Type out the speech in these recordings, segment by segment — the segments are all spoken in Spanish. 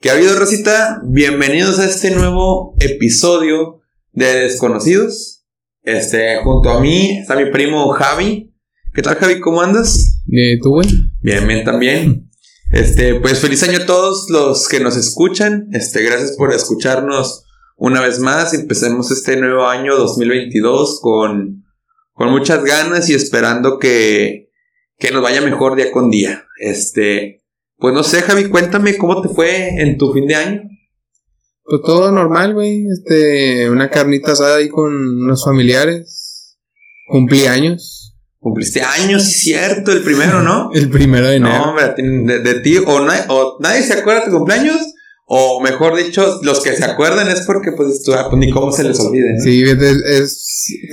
¿Qué ha habido, Rosita? Bienvenidos a este nuevo episodio de Desconocidos. Este, junto a mí está mi primo Javi. ¿Qué tal, Javi? ¿Cómo andas? ¿Y tú, güey? Bien, bien, también. Este, pues feliz año a todos los que nos escuchan. Este, gracias por escucharnos una vez más. Empecemos este nuevo año 2022 con, con muchas ganas y esperando que, que nos vaya mejor día con día. Este, pues no sé, Javi, cuéntame cómo te fue en tu fin de año. Pues todo normal, güey. Este, una carnita asada ahí con unos familiares. Cumplí años. Cumpliste años, sí, cierto, el primero, ¿no? el primero de enero. No, hombre, de, de ti, o, o nadie se acuerda de tu cumpleaños, o mejor dicho, los que se acuerdan es porque pues, pues ni cómo se les olvide. ¿no? Sí, es, es,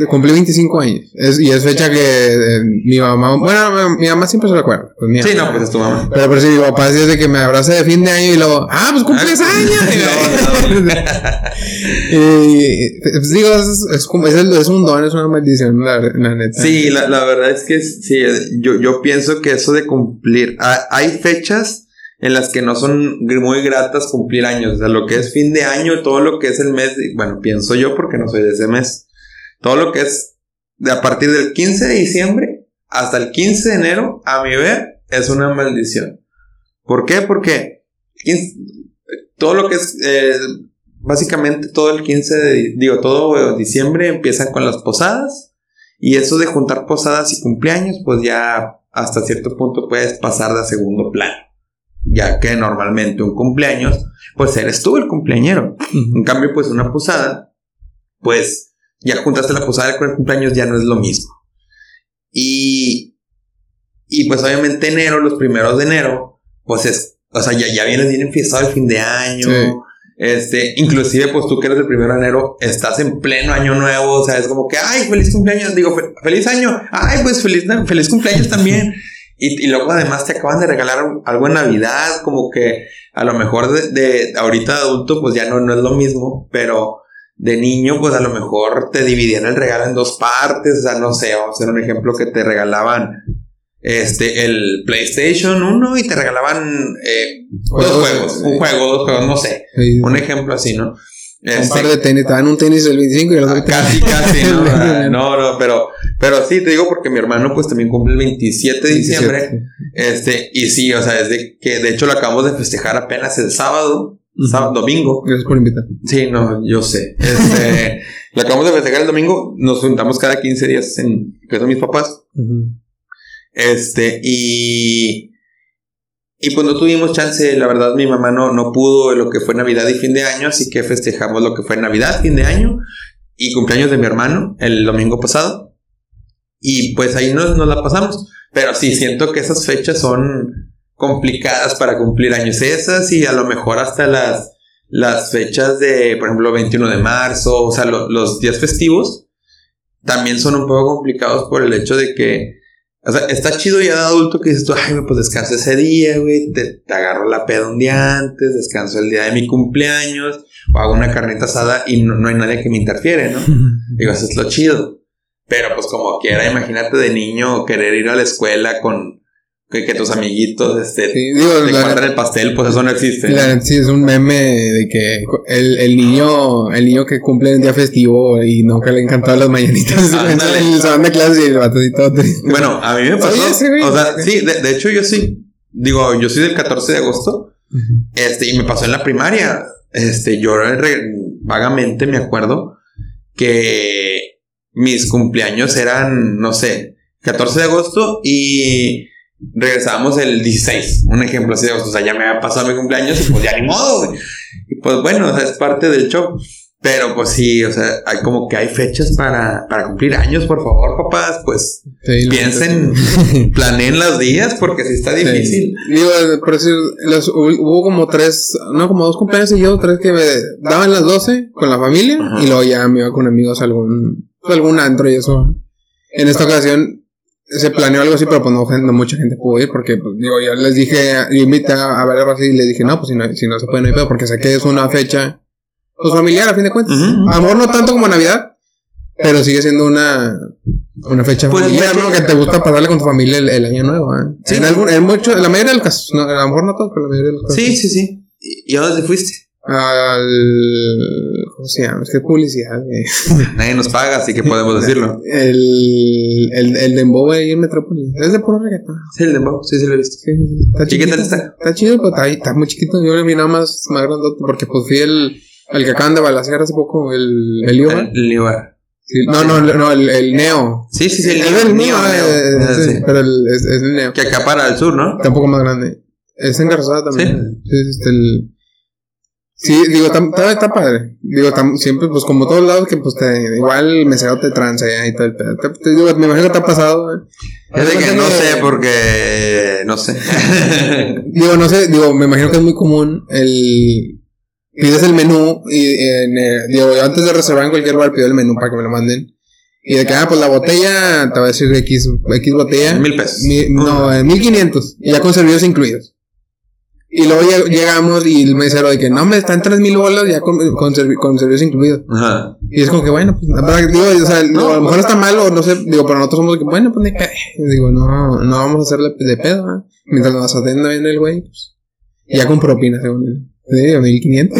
cumplí 25 años. Es, y es fecha que eh, mi mamá, bueno, mi mamá siempre se recuerda. Pues, sí, no, pues es tu mamá. Pero, pero sí, mi papá dice que me abraza de fin de año y luego, ah, pues cumples ah, años. y, pues digo, es, es, como, es, es, un don, es una maldición, la, la neta. Sí, la, la verdad es que sí, yo, yo pienso que eso de cumplir, hay fechas en las que no son muy gratas cumplir años. O sea, lo que es fin de año, todo lo que es el mes, bueno, pienso yo porque no soy de ese mes. Todo lo que es de a partir del 15 de diciembre hasta el 15 de enero, a mi ver, es una maldición. ¿Por qué? Porque todo lo que es, eh, básicamente todo el 15 de, digo, todo diciembre empiezan con las posadas. Y eso de juntar posadas y cumpleaños, pues ya hasta cierto punto puedes pasar de segundo plano ya que normalmente un cumpleaños, pues eres tú el cumpleañero. En cambio, pues una posada, pues ya juntaste la posada con el cumpleaños, ya no es lo mismo. Y, y pues obviamente enero, los primeros de enero, pues es, o sea, ya, ya vienes bien enfiestado el fin de año. Este, inclusive, pues tú que eres el primero de enero, estás en pleno año nuevo, o sea, es como que, ay, feliz cumpleaños, digo, feliz año, ay, pues feliz, feliz cumpleaños también. Y, y, luego además te acaban de regalar algo en Navidad, como que a lo mejor de, de ahorita de adulto pues ya no, no es lo mismo, pero de niño pues a lo mejor te dividían el regalo en dos partes, o sea, no sé, vamos a hacer un ejemplo que te regalaban este, el PlayStation 1 y te regalaban eh, dos juegos, un juego, dos juegos, no sé, un ejemplo así, ¿no? Este, un par de tenis, te dan un tenis del 25 y el otro Casi, casi, ¿no? no, no, pero, pero sí, te digo porque mi hermano pues también cumple el 27 de diciembre. Este, y sí, o sea, desde que de hecho lo acabamos de festejar apenas el sábado, sábado, domingo. Gracias por invitar. Sí, no, yo sé. Este, lo acabamos de festejar el domingo, nos juntamos cada 15 días en que son mis papás. Este, y y pues no tuvimos chance, la verdad mi mamá no, no pudo lo que fue Navidad y fin de año, así que festejamos lo que fue Navidad, fin de año y cumpleaños de mi hermano el domingo pasado. Y pues ahí nos, nos la pasamos. Pero sí, siento que esas fechas son complicadas para cumplir años esas y a lo mejor hasta las, las fechas de, por ejemplo, 21 de marzo, o sea, los días festivos, también son un poco complicados por el hecho de que o sea, está chido ya de adulto que dices tú, ay, pues descanso ese día, güey, te, agarro la peda un día antes, descanso el día de mi cumpleaños, o hago una carnita asada y no, hay nadie que me interfiere, ¿no? Digo, eso es lo chido. Pero pues como quiera, imagínate de niño querer ir a la escuela con que, tus amiguitos este, sí, te el pastel, pues eso no existe. sí, es un meme de que el, el, niño el niño que cumple un día festivo y no que le encantaban las mañanitas en el salón de clase y el vato y todo. Bueno, a mí me pasó. o sea, sí, de, de, hecho yo sí, digo, yo soy del 14 de agosto, este, y me pasó en la primaria. Este, yo vagamente me acuerdo que mis cumpleaños eran, no sé, 14 de agosto y regresábamos el 16, un ejemplo así de, o sea, ya me había pasado mi cumpleaños y pues ya ni modo, Y pues bueno, o sea, es parte del show. Pero pues sí, o sea, hay como que hay fechas para, para cumplir años, por favor, papás, pues piensen, planeen los días porque si está difícil. Digo, por decir, hubo como tres, no, como dos cumpleaños y yo, tres que me daban las 12 con la familia y luego ya me iba con amigos a algún, algún antro y eso. En esta ocasión se planeó algo así, pero pues no, mucha gente pudo ir porque, pues, digo, yo les dije, yo invité a, ver algo así y les dije, no, pues si no, si no se puede, no hay pedo, porque sé que es una fecha, pues familiar a fin de cuentas. A lo mejor no tanto como Navidad, pero sigue siendo una, una fecha pues, familiar, ¿no? Que te gusta pasarle con tu familia el, año nuevo, ¿eh? Sí. En algún, en mucho, en la mayoría de los casos, no, a lo mejor no todo, pero en la mayoría de los casos. Sí, sí, sí. ¿Y a dónde te fuiste? Al. ¿Cómo se llama? Es que es publicidad, güey. Nadie nos paga, así que podemos decirlo. El. El, el Dembow ahí en Metrópolis. Es de puro reggaetón. Sí, el dembow, sí, sí lo he visto. Sí, sí, sí. Está ¿Y qué tal está? Está chido, pero está, está muy chiquito. Yo le vi nada más, más grandote porque pues fui el. El que acaban de balasear hace poco, el. El Iowa. El, Ibar. No, no, no, el, el Neo. Sí, sí, sí, el Es Neo, el el Neo, eh. Ah, pero el, es, es el Neo. Que acá para el sur, ¿no? Está un poco más grande. Es engarzada también. Sí, sí, este, el... Sí, digo, está, está, está padre. Digo, tam- siempre, pues como todos lados, que pues te, igual el mesero te transea y todo el pedo. Te, te digo, me imagino que te ha pasado. eh. Es de que no sé, porque. No sé. Digo, no sé, digo, me imagino que es muy común el... Pides el menú y, en, eh, digo, yo antes de reservar en cualquier bar pido el menú para que me lo manden. Y de que, ah, pues la botella, te va a decir X, X botella. Mil pesos. Mi- no, eh, 1500. Y ya con servicios incluidos. Y luego lleg- llegamos y el mesero de que no, me están 3000 bolas ya con, con, servi- con servicios incluidos. Ajá. Y es como que bueno, pues, verdad, digo, o sea, digo, a lo mejor está mal o no sé, digo, pero nosotros somos que bueno, pues de Digo, no, no vamos a hacerle de pedo, ¿eh? Mientras nos atienda bien el güey, pues. Ya con propina, según él. Sí, 1500.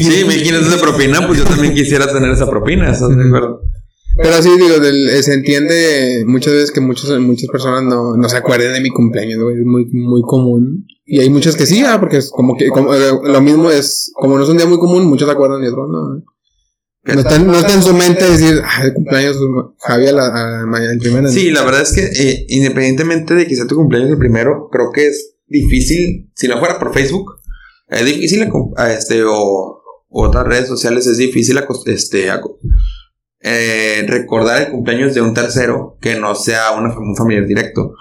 Sí, 1500 de propina, pues yo también quisiera tener esa propina, ¿estás de acuerdo? Pero sí, digo, del- eh, se entiende muchas veces que muchos, muchas personas no, no se acuerden de mi cumpleaños, güey. Es muy, muy común. Y hay muchas que sí, ah, porque es como que como, eh, lo mismo es, como no es un día muy común, muchos se acuerdan y otros no. No está, no está en su mente decir, ah, el cumpleaños Javi a el primero. Sí, la verdad es que eh, independientemente de que sea tu cumpleaños el primero, creo que es difícil, si no fuera por Facebook, es difícil a este o, o otras redes sociales, es difícil este, eh, recordar el cumpleaños de un tercero que no sea una, un familiar directo.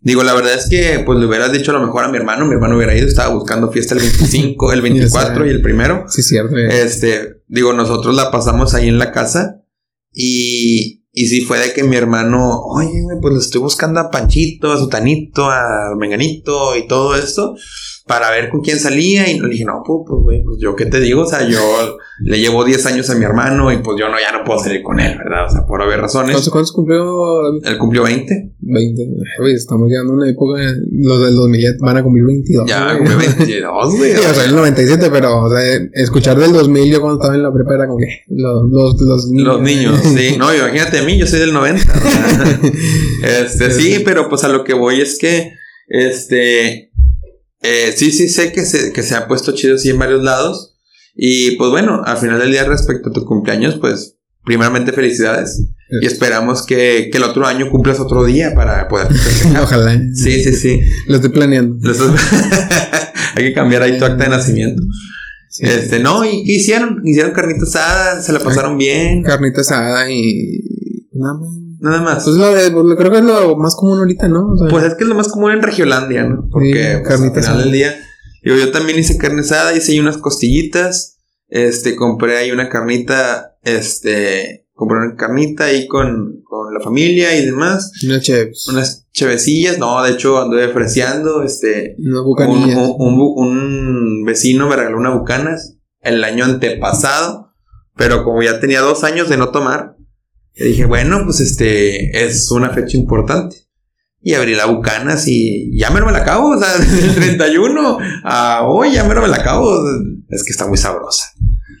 Digo, la verdad es que pues le hubieras dicho a lo mejor a mi hermano, mi hermano hubiera ido, estaba buscando fiesta el 25, el 24 y el primero. Sí, cierto. eh. Este, digo, nosotros la pasamos ahí en la casa y, y sí fue de que mi hermano, oye, pues le estoy buscando a Panchito, a Sutanito, a Menganito y todo esto para ver con quién salía y le dije, no, pues, pues, güey, pues yo qué te digo, o sea, yo le llevo 10 años a mi hermano y pues yo no, ya no puedo salir con él, ¿verdad? O sea, por haber razones. ¿Cuántos, cuántos cumplió? Él cumplió 20, 20. Güey, estamos llegando a una época, los del 2000 ya van a cumplir 22. ya güey. cumplió 22, güey. O sea, el 97, pero, o sea, escuchar del 2000 yo cuando estaba en la prepa era como que los, los, los niños. Los niños, sí. No, imagínate a mí, yo soy del 90. o sea, este, sí, pero pues a lo que voy es que, este, eh, sí, sí sé que se, que se ha puesto chido así en varios lados. Y pues bueno, al final del día respecto a tu cumpleaños, pues primeramente felicidades. Y esperamos que, que el otro año cumplas otro día para poder. Ojalá. Sí, sí, sí. Lo estoy planeando. Lo Hay que cambiar ahí tu acta de nacimiento. Sí. Este, no, ¿y qué hicieron? Hicieron carnita asada, se la pasaron bien. Carnita asada y. Nada más. Nada más. Pues lo de, pues, creo que es lo más común ahorita, ¿no? O sea, Pues es que es lo más común en Regiolandia, ¿no? Porque pues, al final del día. Digo, yo también hice carne asada, hice ahí unas costillitas. Este, compré ahí una carnita. Este, compré una carnita ahí con, con la familia y demás. unas cheves. Unas chevecillas. No, de hecho, anduve freseando. Este, Unas un, un, un un vecino me regaló una bucanas el año antepasado. Pero como ya tenía dos años de no tomar, le dije, bueno, pues este es una fecha importante. Y abrí la bucanas y ya me me la acabo. O sea, del 31 a hoy ya me me la acabo. Es que está muy sabrosa.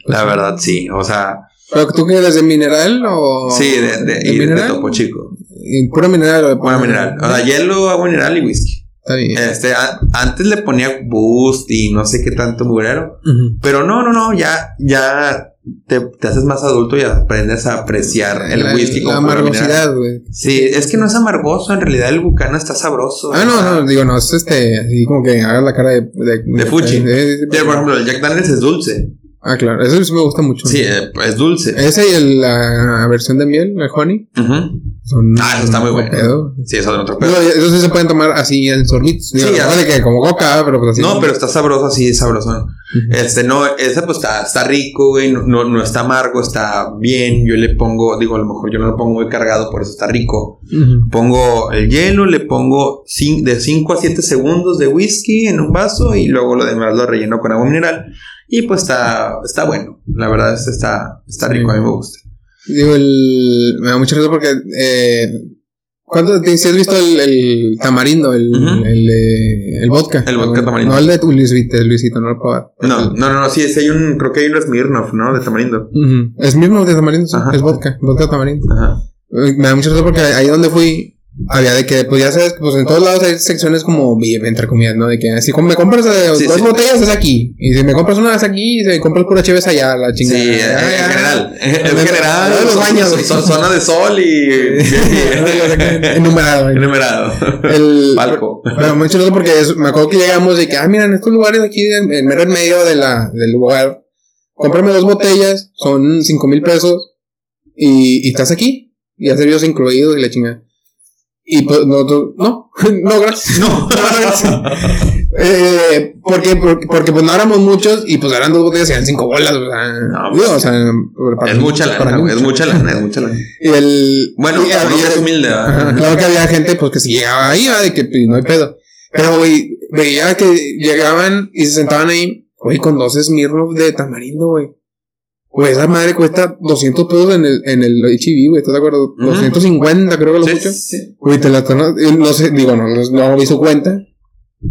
La verdad, sí. O sea, ¿Pero tú qué eres de mineral o.? sí, de, de, y de mineral? topo chico. ¿Y ¿Pura mineral o de Pura mineral. O sea, hielo, agua mineral y whisky. Está bien. Este, a- antes le ponía boost y no sé qué tanto mugrero. Pero no, no, no, ya, ya te, te haces más adulto y aprendes a apreciar el la, whisky La como mineral. amargosidad, güey. Sí, es que no es amargoso, en realidad el bucana está sabroso. Ah, no, no, digo, no, es este, así como que haga la cara de. De, De Fuchi. de- por ejemplo, el Jack Daniels es dulce. Ah, claro, eso sí me gusta mucho. Sí, eh, es dulce. Ese y el- la versión de miel, el honey, son. Ah, eso está muy bueno. pedo. Sí, eso es otro pedo. Eso sí se pueden tomar así en sorbitos. Sí, de que como coca, pero pues así. No, pero está sabroso así, sabrosón. Ujú. Este, no, ese pues está, está rico, güey. No, no, no está amargo, está bien. Yo le pongo, digo, a lo mejor yo no lo pongo muy cargado, por eso está rico. Pongo el hielo, le pongo de 5 a 7 segundos de whisky en un vaso y luego lo demás lo relleno con agua mineral. Y pues está, está bueno. La verdad es está, está rico, a mí me gusta. Digo, el, me da mucha risa porque eh, ¿Cuánto te si has visto el, el tamarindo, el, eh, el vodka? El vodka tamarindo. No el de Luisito, el Luisito, no lo puedo ver. No, no, no, no, sí, sí hay un, creo que hay un Smirnoff, ¿no? De tamarindo. Es mismo de tamarindo, Ajá. es vodka, vodka tamarindo. Ajá. Me da mucha risa porque ahí donde fui, había de que, pues ya sabes, pues en todos lados hay secciones como entre comillas, ¿no? De que si me compras eh, Sí, dos sí. botellas es aquí, y si me compras una es aquí, y si me compras pura chévere es allá, la Sí, chingada. en Ya, ya. general. En En general. los son- baños, son- güey. son zona de sol y. Enumerado. Enumerado. El, Palco. Pero muy chistoso porque es- me acuerdo que llegamos y que, ah, mira, en estos lugares aquí, en, en mero en medio de la, del lugar, cómprame dos botellas, son cinco mil pesos, y, y estás aquí, y ya servicios incluidos y la chingada. Y pues nosotros, no, no, gracias. No. Eh, porque, porque, porque pues no éramos muchos y pues eran dos botellas y eran cinco bolas, o sea, No, digo, pues, o sea, para Es mucha para lana, güey. Es mucha lana, es mucha lana. Y el, Bueno, y había- es humilde, Ajá, ¿verdad? claro que había gente pues que si llegaba ahí, ¿verdad? de que pues, no hay pedo. Pero, güey, veía que llegaban y se sentaban ahí, güey, con dos Smirnoff de tamarindo, güey. Güey, esa madre cuesta 200 pesos en el, en el HIV, güey, ¿estás de acuerdo? Ujú. 250 creo que lo Sí, escucho. sí. Güey, te la están, eh, no sé, digo, no, no, no vi su cuenta.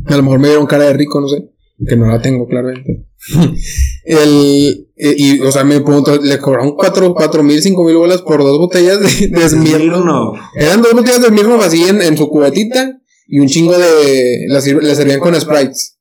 A lo mejor me dieron cara de rico, no sé. Que no la tengo, claramente. el, eh, y, o sea, me pregunto, le cobraron cuatro, cuatro mil, cinco mil bolas por dos botellas de, de. Smirnoff. Eran dos botellas de Smirnoff así en, en su cubetita y un chingo de. las Le servían con Sprites.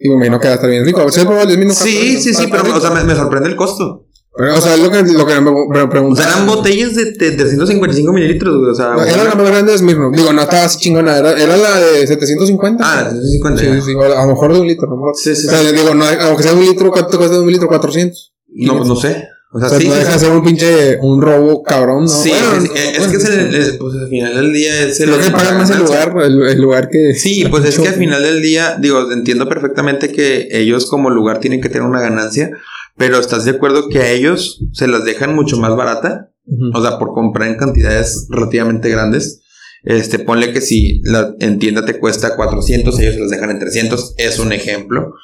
Y me imagino que va a estar bien rico. ¿Sí has probado el? Sí, sí, sí, pero o sea, me, me sorprende el costo. O sea, es lo que, lo que me, me O preguntaba. sea, eran botellas de, de 355 mililitros, güey. O sea, No, era la más grande de Smirnoff. Digo, no estaba así chingona. Era, era la de 750. Ah, 350. Sí, sí, sí, a lo mejor de un litro, a lo mejor. Sí, sí, O sea, sí. digo, no, aunque sea un litro, ¿cuánto cuesta de un litro? 400. No, pues no sé. O sea, sea, sí. no deja de ser un pinche, un robo cabrón, ¿no? Sí, Bueno, es, no, es bueno, que es el, el- pues al final del día es el. Creo que pagan más el lugar, el, el lugar que. Sí, pues es que al final del día, digo, entiendo perfectamente que ellos como lugar tienen que tener una ganancia, pero ¿estás de acuerdo que a ellos se las dejan mucho más barata? O sea, por comprar en cantidades relativamente grandes. Este, ponle que si la en tienda te cuesta 400, ellos se las dejan en 300, es un ejemplo.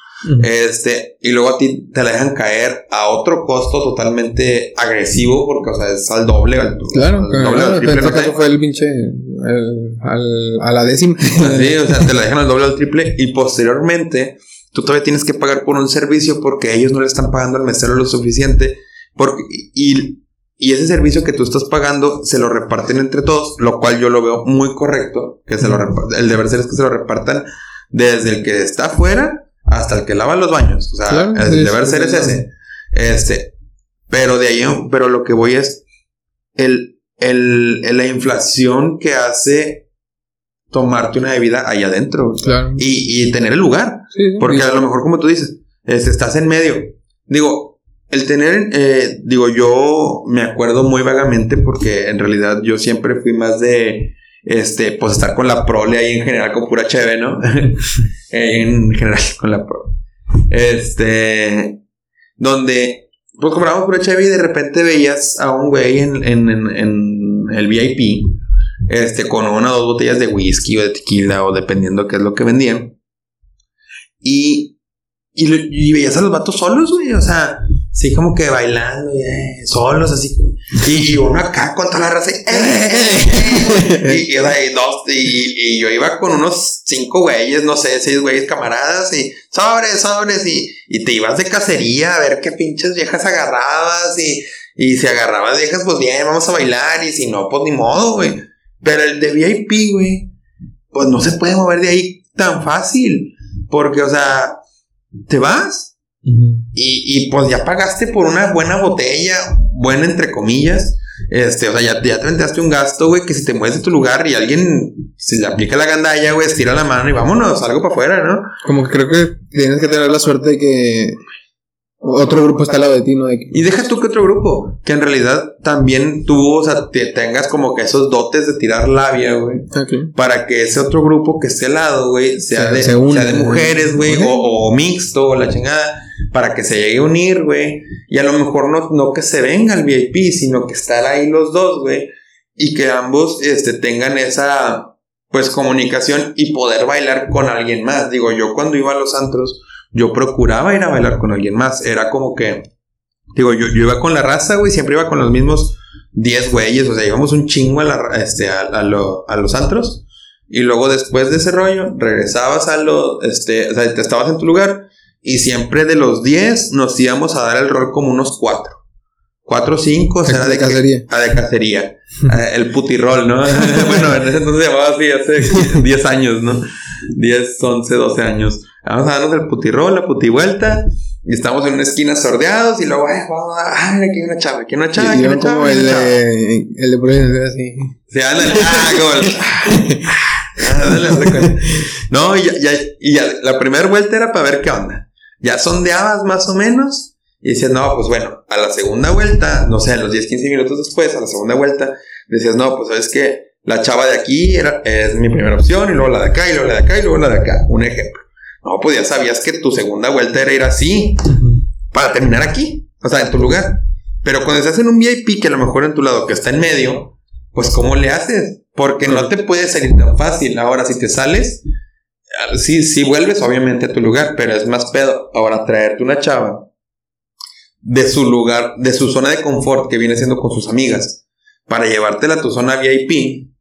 Este, y luego a ti te la dejan caer a otro costo totalmente agresivo, porque, o sea, es al doble, al, Claro, al claro, doble, al en triple, este no fue el pinche. el- al- a la décima. Sí, o sea, te la dejan al doble o al triple y posteriormente tú todavía tienes que pagar por un servicio porque ellos no le están pagando al mesero lo suficiente porque, y, y ese servicio que tú estás pagando se lo reparten entre todos, lo cual yo lo veo muy correcto, que se lo el deber ser es que se lo repartan desde el que está afuera hasta el que lava los baños, o sea, Claro, el sí, deber sí, ser es ese. Este, pero de ahí, pero lo que voy es el, el, la inflación que hace tomarte una bebida ahí adentro. Claro. y, y tener el lugar. Porque a lo mejor, como tú dices, este, estás en medio. Digo, el tener, eh, digo, yo me acuerdo muy vagamente porque en realidad yo siempre fui más de, este, pues estar con la prole ahí en general con pura cheve, ¿no? en general con la prole. Este, donde, pues comprábamos pura cheve y de repente veías a un güey en, en, en, en el VIP, este, con una o dos botellas de whisky o de tequila o dependiendo qué es lo que vendían. Y, y, y veías a los vatos solos, güey, o sea, así como que bailando, eh, solos, así. Y, uno acá con toda la raza, y, eh, y, dos, y, yo iba con unos cinco güeyes, no sé, seis güeyes camaradas, y sobres, sobres, y, y te ibas de cacería a ver qué pinches viejas agarrabas, y, y si agarrabas viejas, pues bien, vamos a bailar, y si no, pues ni modo, güey. Pero el de VIP, güey, pues no se puede mover de ahí tan fácil. Porque, o sea, te vas Y, y pues ya pagaste por una buena botella, buena entre comillas. Este, o sea, ya, ya te aventaste un gasto, güey, que si te mueves de tu lugar y alguien se le aplica la gandalla, güey, estira la mano y vámonos, algo para afuera, ¿no? Como que creo que tienes que tener la suerte de que otro grupo está al lado de ti, ¿no? De que- Y deja tú que otro grupo, que en realidad también tú, o sea, te tengas como que esos dotes de tirar labia, güey. Ok. para que ese otro grupo que esté al lado, güey, sea, Se- de, se sea de mujeres, güey, o, o mixto, o la chingada, para que se llegue a unir, güey, y a lo mejor no, no que se venga al VIP, sino que estar ahí los dos, güey, y que ambos, este, tengan esa, pues, comunicación y poder bailar con alguien más. Digo, yo cuando iba a los antros, yo procuraba ir a bailar con alguien más, era como que, digo, yo, yo iba con la raza, güey, siempre iba con los mismos 10 güeyes, o sea, íbamos un chingo a, la, este, a, lo- a los antros. Y luego después de ese rollo, regresabas a lo, este, o sea, te estabas en tu lugar. Y siempre de los 10 nos íbamos a dar el rol como unos 4. 4 o 5, o sea, De era de, cacería. Que, ah, de cacería. Ah, el putirol, ¿no? bueno, en ese entonces se llamaba así, hace 10 años, ¿no? 10, 11, 12 años. Vamos a darnos el putirol, la putivuelta. Y estamos en una esquina sordeados y luego, ay, ay, mira, aquí hay una chava, aquí hay una chava, aquí hay una chava. como el de, el de Providencia, así. Ah, como el- Ah. No, y ya, ya, y ya, la primera vuelta era para ver qué onda. Ya sondeabas más o menos. Y decías, no, pues bueno, a la segunda vuelta, no sé, a los 10, 15 minutos después, a la segunda vuelta, decías, no, pues sabes que la chava de aquí era, es mi primera opción, y luego la de acá, y luego la de acá, y luego la de acá. Un ejemplo. No, pues ya sabías que tu segunda vuelta era ir así, para terminar aquí, o sea, en tu lugar. Pero cuando estás en un VIP que a lo mejor en tu lado que está en medio, pues ¿cómo le haces? Porque no te puede salir tan fácil. Ahora, si te sales, sí, sí vuelves obviamente a tu lugar, pero es más pedo. Ahora, traerte una chava de su lugar, de su zona de confort que viene siendo con sus amigas, para llevártela a tu zona VIP,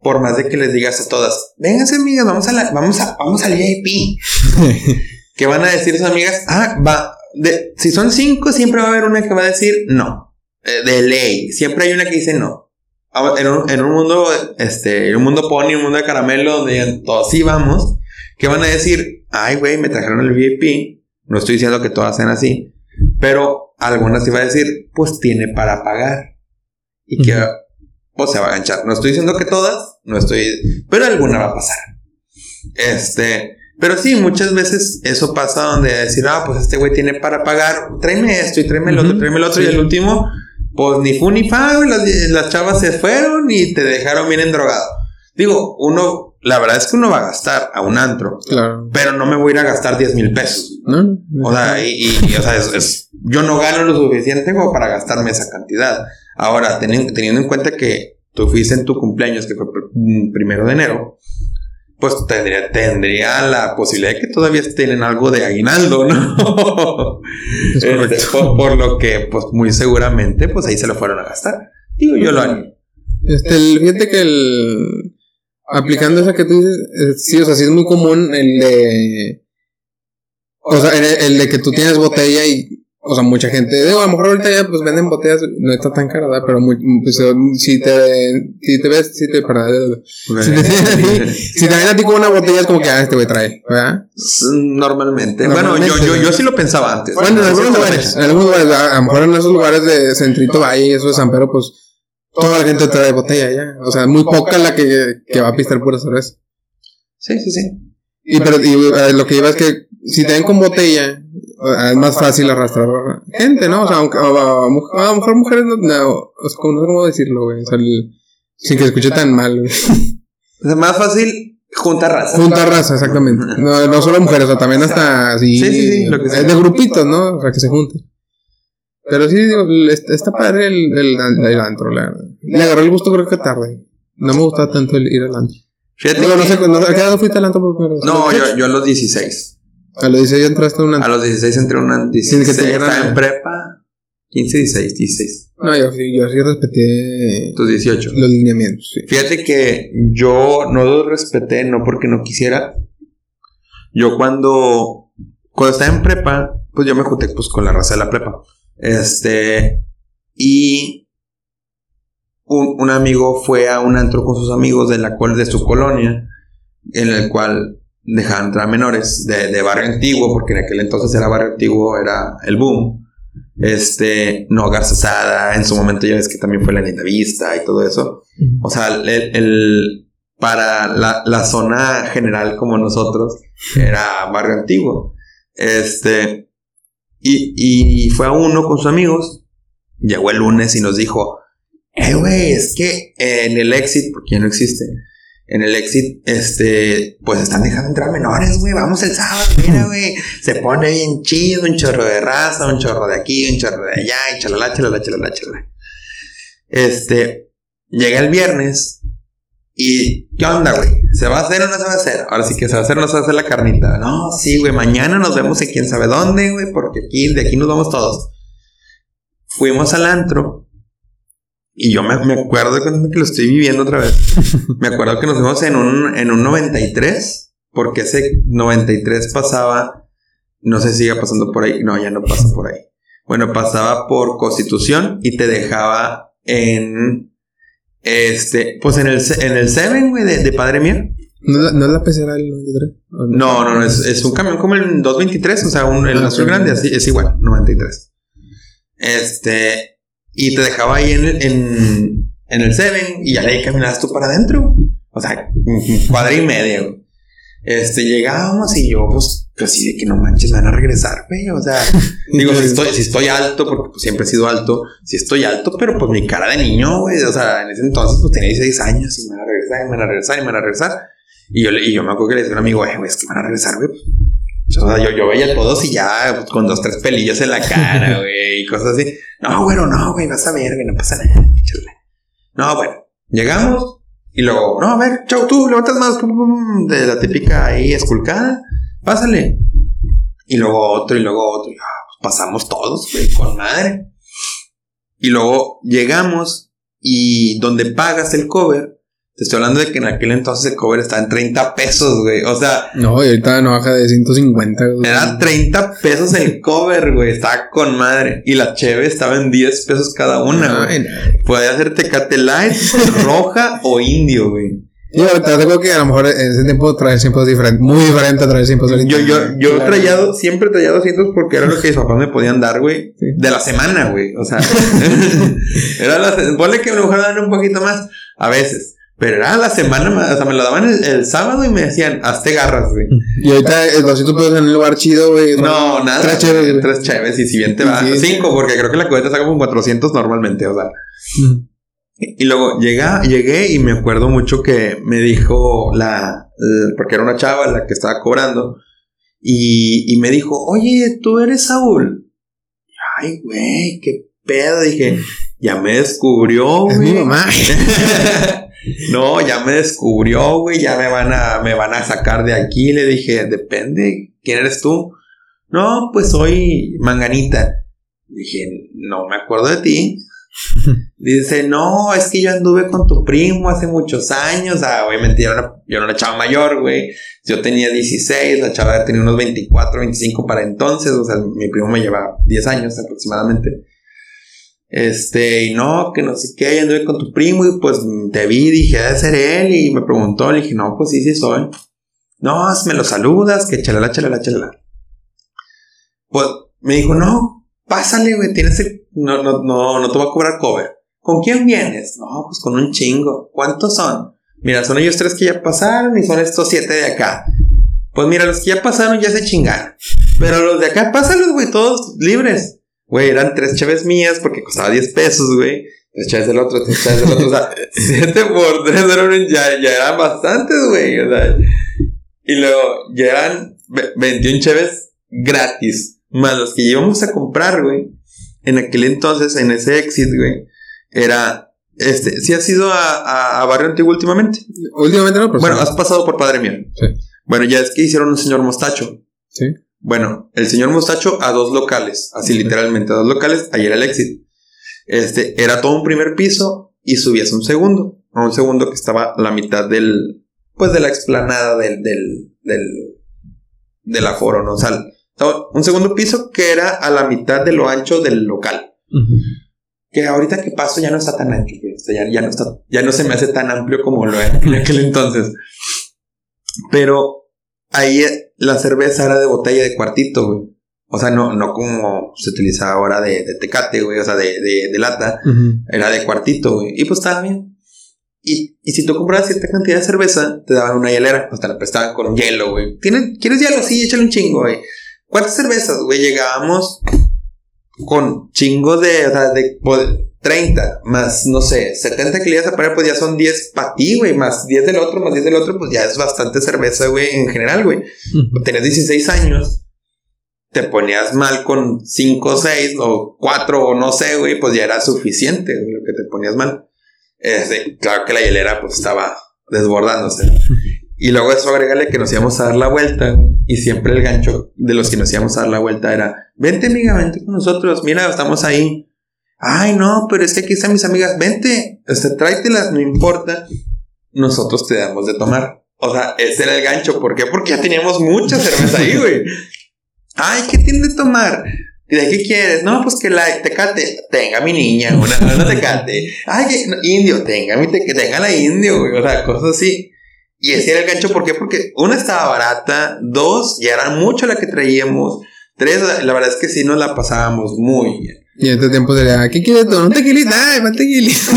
por más de que les digas a todas, vénganse amigas, vamos a la, vamos a, vamos al VIP. ¿Qué van a decir sus amigas? Ah, va. De, si son cinco, siempre va a haber una que va a decir no. Eh, de ley. Siempre hay una que dice no. Ah, En un, en un mundo, este, en un mundo pony, un mundo de caramelo, donde todos sí vamos. ¿Qué van a decir? Ay, güey, me trajeron el VIP. No estoy diciendo que todas sean así. Pero algunas sí va a decir, pues tiene para pagar. Y que, Ujú. pues se va a ganchar. No estoy diciendo que todas, no estoy, pero alguna va a pasar. Este, pero sí, muchas veces eso pasa donde decir, ah, pues este güey tiene para pagar, tráeme esto y tráeme el otro, Ujú, tráeme el otro, sí. y el último, pues ni fu ni fa, las, las chavas se fueron y te dejaron bien endrogado. Digo, uno, la verdad es que uno va a gastar a un antro, Claro. pero no me voy a ir a gastar 10 mil pesos. ¿No? O sea, y, y- y, o sea, es, es- yo no gano lo suficiente como para gastarme esa cantidad. Ahora, teni- teniendo en cuenta que tú fuiste en tu cumpleaños, que fue pr- primero de enero, pues tendría, tendría la posibilidad de que todavía estén en algo de aguinaldo, ¿no? Es Este, por lo que, pues muy seguramente, pues ahí se lo fueron a gastar. Digo, yo lo haría. Este, el- fíjate que el. Aplicando esa que tú dices, eh, sí, o sea, sí es muy común el de. O sea, el, el de que tú tienes botella y. O sea, mucha gente. Digo, a lo mejor ahorita ya pues venden botellas, no está tan cara, ¿verdad? Pero muy, pues, eh, si te. Si te ves, si te. Perdón, si te, si te ven a ti con una botella es como que, ah, este güey trae, ¿verdad? Normalmente. Bueno, yo, yo, yo sí lo pensaba antes. Bueno, en algunos lugares, en algunos lugares, a lo mejor en esos lugares de Centrito Valle y eso de San Pedro, pues toda la gente trae botella ya. O sea, muy poca la que, que va a pistar pura cerveza. Sí, sí, sí. Y, pero, y eh, lo que iba es que si te ven con botella, eh, es más fácil arrastrar gente, ¿no? O sea, aunque, a, a- a lo mejor mujeres no, no, como- no sé cómo decirlo, güey. O sea, el- sin que escuche tan mal, güey. Es más fácil juntar raza. Junta raza, exactamente. No, no solo mujeres, o sea, también hasta así. Sí, sí, sí, lo que eh, De grupitos, ¿no? O sea, que se junten. Pero sí, digo, está padre el, el, el antro, la verdad. Le agarró el gusto creo que tarde. No me gustaba tanto el ir al antro. Fíjate Digo, no sé, ¿a qué edad fuiste al antro por primera vez? No, yo, yo a los 16. A los 16 ya entraste a un A antro. los 16 entré a una Sin 16. que te estaba en prepa. 15, 16, 16. No, yo, sí- yo sí respeté Tus 18. los lineamientos, sí. Fíjate que yo no los respeté, no porque no quisiera. Yo cuando, cuando estaba en prepa, pues yo me junté pues con la raza de la prepa. Este, y un, un amigo fue a un antro con sus amigos de la cual, de su colonia, en el cual dejaban entrar menores de, de barrio antiguo, porque en aquel entonces era barrio antiguo, era el boom. Este, no Garza Sada, en su momento ya ves que también fue la linda vista y todo eso. O sea, el, el- para la, la zona general como nosotros era barrio antiguo. Este, y, y fue a uno con sus amigos. Llegó el lunes y nos dijo: Eh, güey, es que en el exit, porque ya no existe, en el exit, este, pues están dejando entrar menores, güey. Vamos el sábado, mira, güey. Se pone bien chido, un chorro de raza, un chorro de aquí, un chorro de allá, y chalala, chalala, chalala, chalala. Este, llega el viernes ¿qué onda, güey? ¿Se va a hacer o no se va a hacer? Ahora sí que se va a hacer o no se va a hacer la carnita. No, sí, güey, mañana nos vemos en quién sabe dónde, güey, porque aquí, de aquí nos vamos todos. Fuimos al antro Y yo me, acuerdo que lo estoy viviendo otra vez. me acuerdo que nos fuimos en un, en un 93, porque ese 93 pasaba, no sé si sigue pasando por ahí, no, ya no pasa por ahí. Bueno, pasaba por Constitución y te dejaba en, este, pues en el, en el Seven, güey, de, de Padre Mío. ¿No, es la pecera del 93? No, no, no, es, es, un camión como el 223, o sea, un, el ah, azul grande, así, es igual, 93. Este, y te dejaba ahí en, en, en el Seven y ya le caminabas tú para adentro. O sea, cuadra y media, Este, llegábamos y yo, pues, así de que no manches, me van a regresar, güey. O sea, digo, si estoy, si estoy alto, porque pues, siempre he sido alto, si estoy alto, pero pues mi cara de niño, güey. O sea, en ese entonces, pues tenía 16 años y me van a regresar, y me van a regresar, y me van a regresar. Y yo, y yo me acuerdo que le decía a un amigo, güey, es que me van a regresar, güey. O sea, yo, yo veía todos y ya pues, con dos, tres pelillos en la cara, güey, y cosas así. No, bueno, no, güey, vas a ver, güey, no pasa nada. No, bueno, llegamos y luego, no, a ver, chau, tú levantas más de la típica ahí esculcada, pásale. Y luego otro, y luego otro, y, ah, pues pasamos todos, güey, con madre. Y luego llegamos y donde pagas el cover, te estoy hablando de que en aquel entonces el cover estaba en 30 pesos, güey. O sea. No, y ahorita no baja de 150, güey. Era 30 pesos el cover, güey. Estaba con madre. Y la cheve estaba en 10 pesos cada una, güey. Podía hacer Tecate Light, roja o indio, güey. Yo te digo que a lo mejor en ese tiempo traer siempre diferente, muy diferente a traer siempre Yo, yo, yo he traído, siempre he traído 200 porque era lo que mis papás me podían dar, güey. De la semana, güey. O sea, era la, ponle que a lo mejor dan un poquito más a veces. Pero era la semana, o sea, me lo daban el, sábado y me decían, hazte garras, güey. Y ahorita el 200 pesos en un lugar chido, güey. No, nada. Tres chéves, Tres chéves, y si bien te va. cinco, porque creo que la cubeta saca como 400 normalmente, o sea. Y luego llega, llegué y me acuerdo mucho que me dijo la, porque era una chava la que estaba cobrando, y, y me dijo, oye, tú eres Saúl. Ay, güey, qué pedo. Dije, ya me descubrió, güey. Es mi mamá. no, ya me descubrió, güey, ya me van a, me van a sacar de aquí. Le dije, depende, ¿quién eres tú? No, pues soy Manganita. Dije, no me acuerdo de ti. Dice, no, es que yo anduve con tu primo hace muchos años. Ah, obviamente yo no, yo no era chava mayor, güey. Yo tenía 16, la chava tenía unos 24, 25 para entonces. O sea, mi primo me lleva 10 años aproximadamente. Este, y no, que no sé qué, anduve con tu primo y pues te vi, dije, debe ser él y me preguntó, le dije, no, pues sí, sí soy. No, me lo saludas, que chalala, chalala, chalala. Pues me dijo, no, pásale, güey, tienes el, no, no, no, no te voy a cobrar cover. ¿Con quién vienes? No, pues con un chingo. ¿Cuántos son? Mira, son ellos tres que ya pasaron y son estos siete de acá. Pues mira, los que ya pasaron ya se chingaron. Pero los de acá, pásalos, güey, todos libres. Güey, eran tres chaves mías porque costaba 10 pesos, güey. Tres chaves del otro, tres chaves del otro. O sea, 7 por 3 eran, ya, ya eran bastantes, güey. O sea, y luego ya eran 21 chaves gratis. Más los que íbamos a comprar, güey. En aquel entonces, en ese exit, güey. Era este, ¿sí has ido a, a, Barrio Antiguo últimamente? Últimamente no, pero Bueno, has pasado por Padre Mío. Sí. Bueno, ya es que hicieron un señor mostacho. Sí. Bueno, el señor Mostacho a dos locales, así literalmente a dos locales, ahí era el éxito. Este, era todo un primer piso y subías un segundo, a un segundo que estaba a la mitad del, pues de la explanada del, del, del, del aforo, ¿no? O sea, un segundo piso que era a la mitad de lo ancho del local. Que ahorita que paso ya no está tan ancho, ya, ya, no está, ya no se me hace tan amplio como lo era en aquel entonces. Pero ahí la cerveza era de botella de cuartito, güey. O sea, no, no como se utiliza ahora de, de tecate, güey, o sea, de, de, lata. Era de cuartito, güey. Y pues estaba bien. Y, y si tú comprabas cierta cantidad de cerveza, te daban una hielera. O sea, la prestaban con hielo, güey. ¿Quieres hielo? Sí, échale un chingo, güey. ¿Cuántas cervezas, güey? Llegábamos con chingo de, o sea, de, 30 más, no sé, 70 que le ibas a poner, pues ya son 10 para ti, güey, más 10 del otro, más 10 del otro, pues ya es bastante cerveza, güey, en general, güey. Tenías 16 años, te ponías mal con 5, 6 o 4 o no sé, güey, pues ya era suficiente, lo que te ponías mal. Este, claro que la hielera, pues estaba desbordándose. Y luego eso agrégale que nos íbamos a dar la vuelta, y siempre el gancho de los que nos íbamos a dar la vuelta era, vente amiga, vente con nosotros, mira, estamos ahí Ay, no, pero es que aquí están mis amigas, vente, este, tráetelas, no importa. Nosotros te damos de tomar. O sea, ese era el gancho. ¿Por qué? Porque ya teníamos mucha cerveza ahí, güey. Ay, ¿qué tiene de tomar? ¿Y de qué quieres? No, pues que la tecate. Tenga mi niña, una, una tecate. Ay, indio, tenga mi que tenga la indio, güey. O sea, cosas así. Y ese era el gancho, ¿por qué? Porque una estaba barata, dos, ya era mucho la que traíamos, tres, la verdad es que sí nos la pasábamos muy bien. Y en este tiempo sería, ¿qué quieres tú? ¿Un tequilita? ¡Ay, más tequilita! Sí,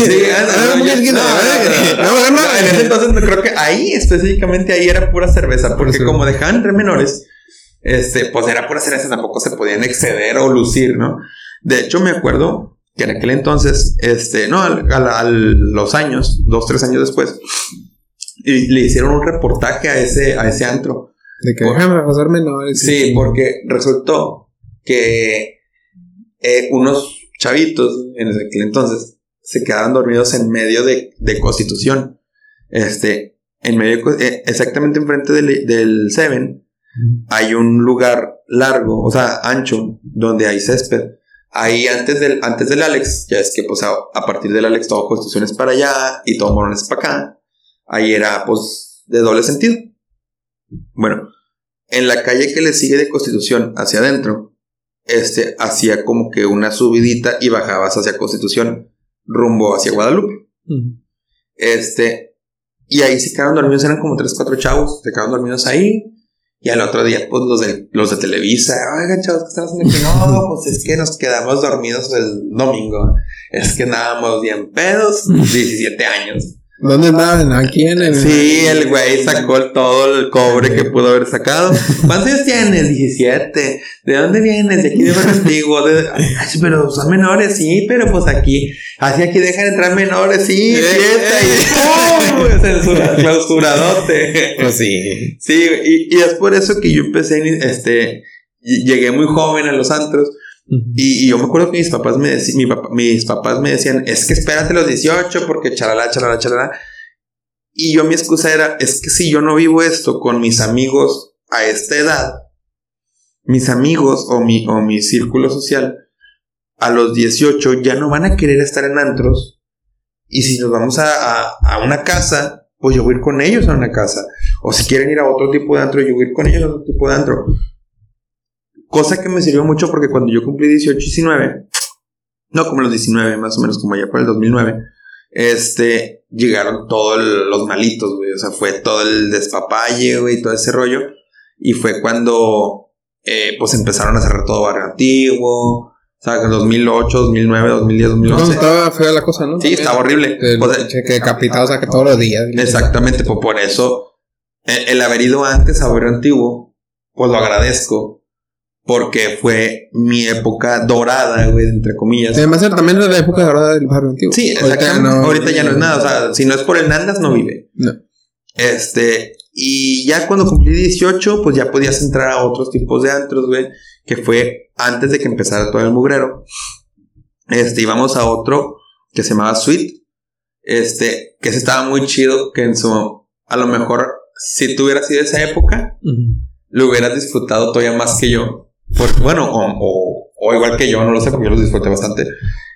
no, no, no, en ese entonces creo que ahí, específicamente ahí era pura cerveza, porque como dejaban entre menores, este, pues era pura cerveza, tampoco se podían exceder o lucir, ¿no? De hecho, me acuerdo que en aquel entonces, este, no, a, los años, dos, tres años después, y le hicieron un reportaje a ese, a ese antro. De que déjame pasar menores. Sí, porque resultó que eh, unos chavitos en aquel entonces se quedaban dormidos en medio de, de Constitución. Este, en medio, eh, exactamente enfrente del, del Seven, hay un lugar largo, o sea, ancho, donde hay césped. Ahí antes del, antes del Alex, ya es que pues a, a partir del Alex todo Constitución es para allá y todo Morón es para acá. Ahí era pues de doble sentido. Bueno, en la calle que le sigue de Constitución hacia adentro, este hacía como que una subidita y bajabas hacia Constitución rumbo hacia Guadalupe. Este, y ahí se quedaron dormidos, eran como tres, cuatro chavos, se quedaron dormidos ahí. Y al otro día, pues los de, los de Televisa, oigan chavos, ¿qué están haciendo aquí? No, pues es que nos quedamos dormidos el domingo. Es que andábamos bien pedos, 17 años. ¿Dónde andaban? Aquí en el. Sí, el güey sacó todo el cobre que pudo haber sacado. ¿Cuántos años tienes? 17. ¿De dónde vienes? De aquí de Antiguo. Ay, pero son menores, sí, pero pues aquí. Así aquí dejan entrar menores, sí, eh, fiesta y ¡pum! Censura, clausuradote. Pues sí. Sí, y, y es por eso que yo empecé, este. Llegué muy joven a los antros y, yo me acuerdo que mis papás me, mi mis papás me decían, es que espérate los 18 porque chalala, chalala, chalala. Y yo mi excusa era, es que si yo no vivo esto con mis amigos a esta edad, mis amigos o mi, o mi círculo social, a los 18 ya no van a querer estar en antros. Y si nos vamos a, a, una casa, pues yo voy ir con ellos a una casa. O si quieren ir a otro tipo de antro, yo voy ir con ellos a otro tipo de antro. Cosa que me sirvió mucho porque cuando yo cumplí 18 y 19, no como los 19, más o menos como ya por el 2009, este, llegaron todos los malitos, güey. O sea, fue todo el despapalle, güey, todo ese rollo. Y fue cuando, eh, pues empezaron a cerrar todo barrio antiguo. O sea, en 2008, 2009, 2010, 2011. No, estaba fea la cosa, ¿no? Sí, estaba horrible. que capitado, o sea, que todos los días. Exactamente, pues por eso, el, el haber ido antes a barrio antiguo, pues lo agradezco porque fue mi época dorada, güey, entre comillas. Además, también era la época dorada del barrio antiguo. Sí, exactamente. Ahorita, ya no es nada. O sea, si no es por el Nandas, no vive. No. Este, y ya cuando cumplí 18, pues ya podías entrar a otros tipos de antros, güey, que fue antes de que empezara todo el mugrero. Este, íbamos a otro que se llamaba Sweet. Este, que ese estaba muy chido, que en su, a lo mejor, si tú hubieras sido esa época, lo hubieras disfrutado todavía más que yo bueno, o, o, igual que yo, no lo sé porque yo los disfruté bastante.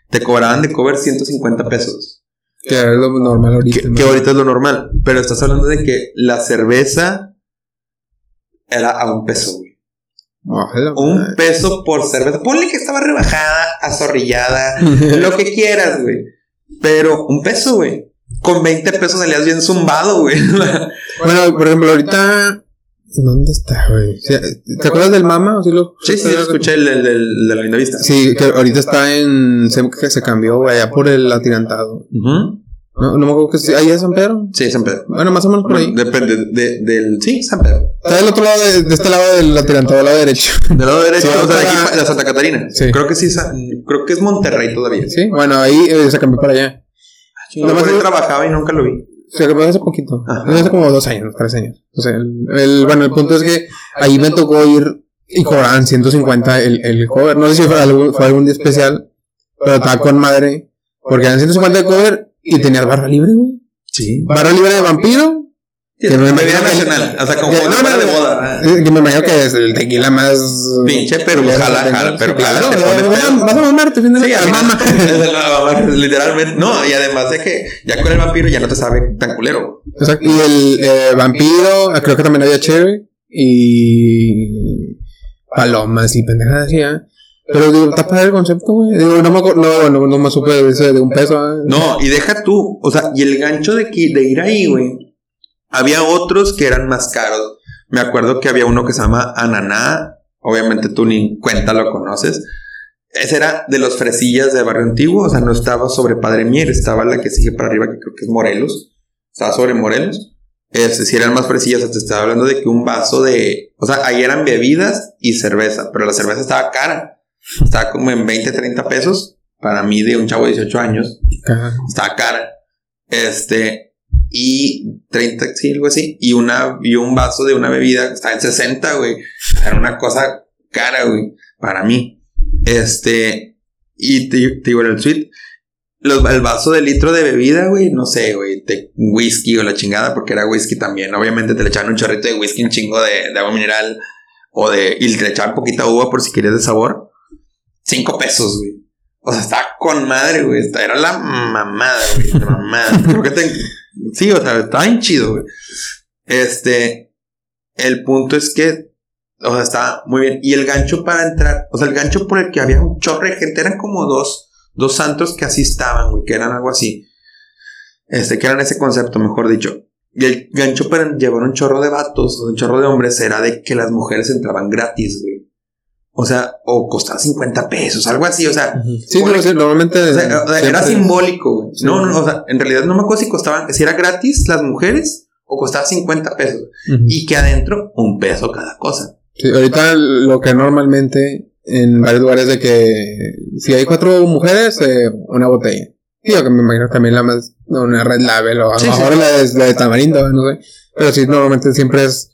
Te cobraban de cover 150 pesos. Que es lo normal ahorita. Que, ahorita es lo normal. Pero estás hablando de que la cerveza era a un peso, güey. un peso por cerveza. Ponle que estaba rebajada, azorrillada, lo que quieras, güey. Pero un peso, güey. Con 20 pesos salías bien zumbado, güey. bueno, por ejemplo, ahorita ¿Dónde está, güey? ¿Te acuerdas del Mama? sí, lo, sí, sí, escuché el, de la linda vista. Sí, que ahorita está en. Se, que se cambió, güey, allá por el atirantado. no, no me acuerdo que sí. ¿Ahí es San Pedro? Sí, San Pedro. Bueno, más o menos por ahí. Depende de, del. Sí, San Pedro. Está del otro lado, de, de este lado del atirantado, del lado derecho. Del lado derecho, o sea, de aquí, de Santa Catarina. Sí. Creo que sí, creo que es Monterrey todavía. Sí, bueno, ahí eh, se cambió para allá. Nada más trabajaba y nunca lo vi. Se acabó hace poquito. Hace como dos años, tres años. O sea, el, bueno, el punto es que ahí me tocó ir y cobraban 150 el, el cover. No sé si fue, algún, fue algún día especial, pero estaba con madre. Porque eran 150 de cover y tenías barra libre, güey. Sí. Barra libre de vampiro que me imagino nacional, o sea, como que, no, no, de boda. Que me imagino que es el tequila más pinche, pero jala, jala, pero claro, vas a mamarte, fin de sí, literalmente, no, y además de que ya con el vampiro ya no te sabe tan culero. Exacto, y el eh, vampiro, creo que también había cherry y palomas y pendejadas ¿eh? Pero digo, está padre el concepto, güey. Digo, no me no, no, no me supe de, de un peso. ¿eh? No, y deja tú, o sea, y el gancho de, de ir ahí, güey. Había otros que eran más caros. Me acuerdo que había uno que se llama Ananá. Obviamente tú ni cuenta lo conoces. Ese era de los fresillas de Barrio Antiguo. O sea, no estaba sobre Padre Mier. Estaba la que sigue para arriba, que creo que es Morelos. Estaba sobre Morelos. Ese sí eran más fresillas. te estaba hablando de que un vaso de. O sea, ahí eran bebidas y cerveza. Pero la cerveza estaba cara estaba como en 20, 30 pesos. Para mí, de un chavo de 18 años. Estaba cara. Este. Y 30, sí, algo así. Y una, y un vaso de una bebida estaba en 60, güey. Era una cosa cara, güey. Para mí. Este. Y te, digo, el suite. el vaso de litro de bebida, güey, no sé, güey, whisky o la chingada, porque era whisky también. Obviamente te le echaban un chorrito de whisky, un chingo de, de agua mineral o de. Y te le echaban poquita uva por si querías de sabor. 5 pesos, güey. O sea, estaba con madre, güey. Era la mamada, güey. La mamada. Creo que te... Sí, o sea, estaba bien chido, güey. Este. El punto es que. O sea, estaba muy bien. Y el gancho para entrar. O sea, el gancho por el que había un chorro de gente. Eran como dos. Dos santos que así estaban, güey. Que eran algo así. Este, que eran ese concepto, mejor dicho. Y el gancho para llevar un chorro de vatos, un chorro de hombres, era de que las mujeres entraban gratis. O sea, o costaba 50 pesos, algo así, o sea. Sí, pero normalmente. era simbólico, güey. No, no, o sea, en realidad no me acuerdo si costaban, si era gratis las mujeres o costaba 50 pesos. Y que adentro un peso cada cosa. Sí, ahorita lo que normalmente en varios lugares de que si hay cuatro mujeres, eh, una botella. Sí, que me imagino también la más, una red label o a lo mejor la, de, la de tamarindo, no sé. Pero sí, normalmente siempre es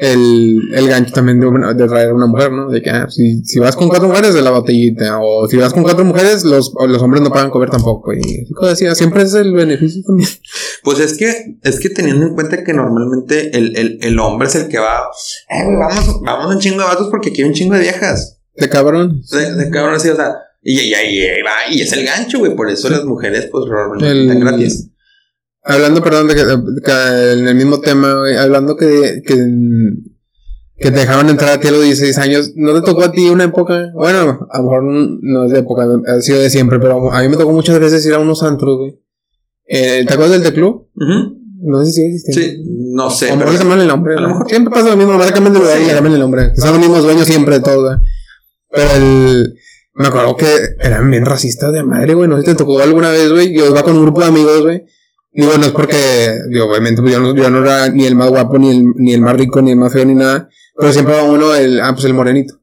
el, el gancho también de, de traer a una mujer, ¿no? De que ah, si, si vas con cuatro mujeres de la botellita, o si vas con cuatro mujeres, los, los hombres no pagan comer tampoco. Y decía, siempre es el beneficio también. Pues es que, es que teniendo en cuenta que normalmente el, el, el hombre es el que va, eh, vamos, vamos un chingo de vatos porque aquí hay un chingo de viejas. De cabrón. De, de cabrón, así, o sea, y, y, y, va, y es el gancho, güey, por eso las mujeres, pues, normalmente están gratis. Hablando, perdón, de que, en el mismo tema, hablando que, que, que te dejaron entrar a ti a los 16 años, ¿no te tocó a ti una época? Bueno, a lo mejor no es de época, ha sido de siempre, pero a mí me tocó muchas veces ir a unos antros, güey. Eh, ¿Te acuerdas del Teclub? No sé si existe. Sí, no sé. A lo mejor cambian el nombre. A lo mejor siempre pasa lo mismo, nomás cambian de lugar y cambian el nombre. son los mismos dueños siempre de todo, güey. Pero el, me acuerdo que eran bien racistas de madre, güey. No sé si te tocó alguna vez, güey. Yo iba con un grupo de amigos, güey. Digo, no es porque, digo, obviamente, pues yo no, yo no era ni el más guapo, ni el, ni el más rico, ni el más feo, ni nada. Pero siempre va uno, el, ah, pues el morenito.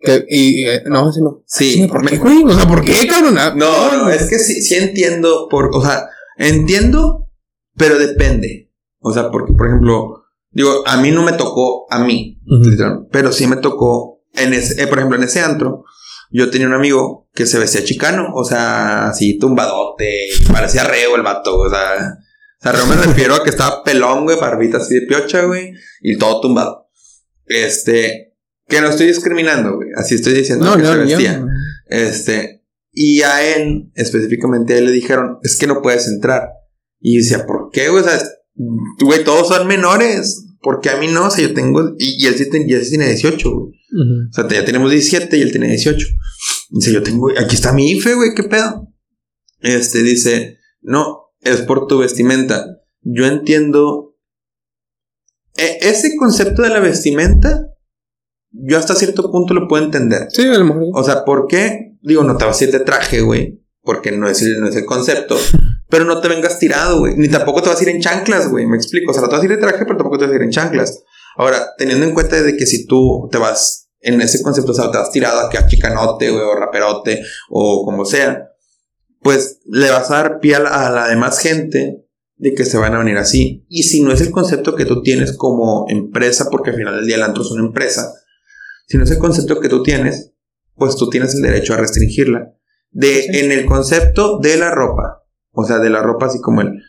que, y, eh, no, sí, no. Sí. ¿Por qué, güey? O sea, ¿por qué, cabrón? Ah, no, no, es que sí, sí entiendo, por, o sea, entiendo, pero depende. O sea, porque, por ejemplo, digo, a mí no me tocó, a mí, pero sí me tocó, en ese, eh, por ejemplo, en ese antro, yo tenía un amigo que se vestía chicano, o sea, así tumbadote, parecía reo el vato, o sea, o sea, reo me refiero a que estaba pelón, güey, barbita así de piocha, güey, y todo tumbado. Este, que no estoy discriminando, güey, así estoy diciendo que se vestía. Este, y a él, específicamente a él le dijeron, es que no puedes entrar. Y decía, ¿por qué, güey? O sea, güey, todos son menores. Porque a mí no, o sea, yo tengo. Y, él, y él sí tiene 18, güey. O sea, ya tenemos 17 y él tiene 18. Dice, yo tengo, aquí está mi IFE, güey, ¿qué pedo? Este dice, no, es por tu vestimenta. Yo entiendo. E, ese concepto de la vestimenta, yo hasta cierto punto lo puedo entender. Sí, a lo mejor. O sea, ¿por qué? Digo, no te vas a ir de traje, güey. Porque no es, no es el concepto. Pero no te vengas tirado, güey. Ni tampoco te vas a ir en chanclas, güey. Me explico. O sea, no te vas a ir de traje, pero tampoco te vas a ir en chanclas. Ahora, teniendo en cuenta de que si tú te vas en ese concepto, o sea, te has tirado a que a chicanote, o raperote, o como sea, pues le vas a dar pie a la, demás gente de que se van a venir así. Y si no es el concepto que tú tienes como empresa, porque al final del día el antro es una empresa, si no es el concepto que tú tienes, pues tú tienes el derecho a restringirla. De, en el concepto de la ropa, o sea, de la ropa así como el...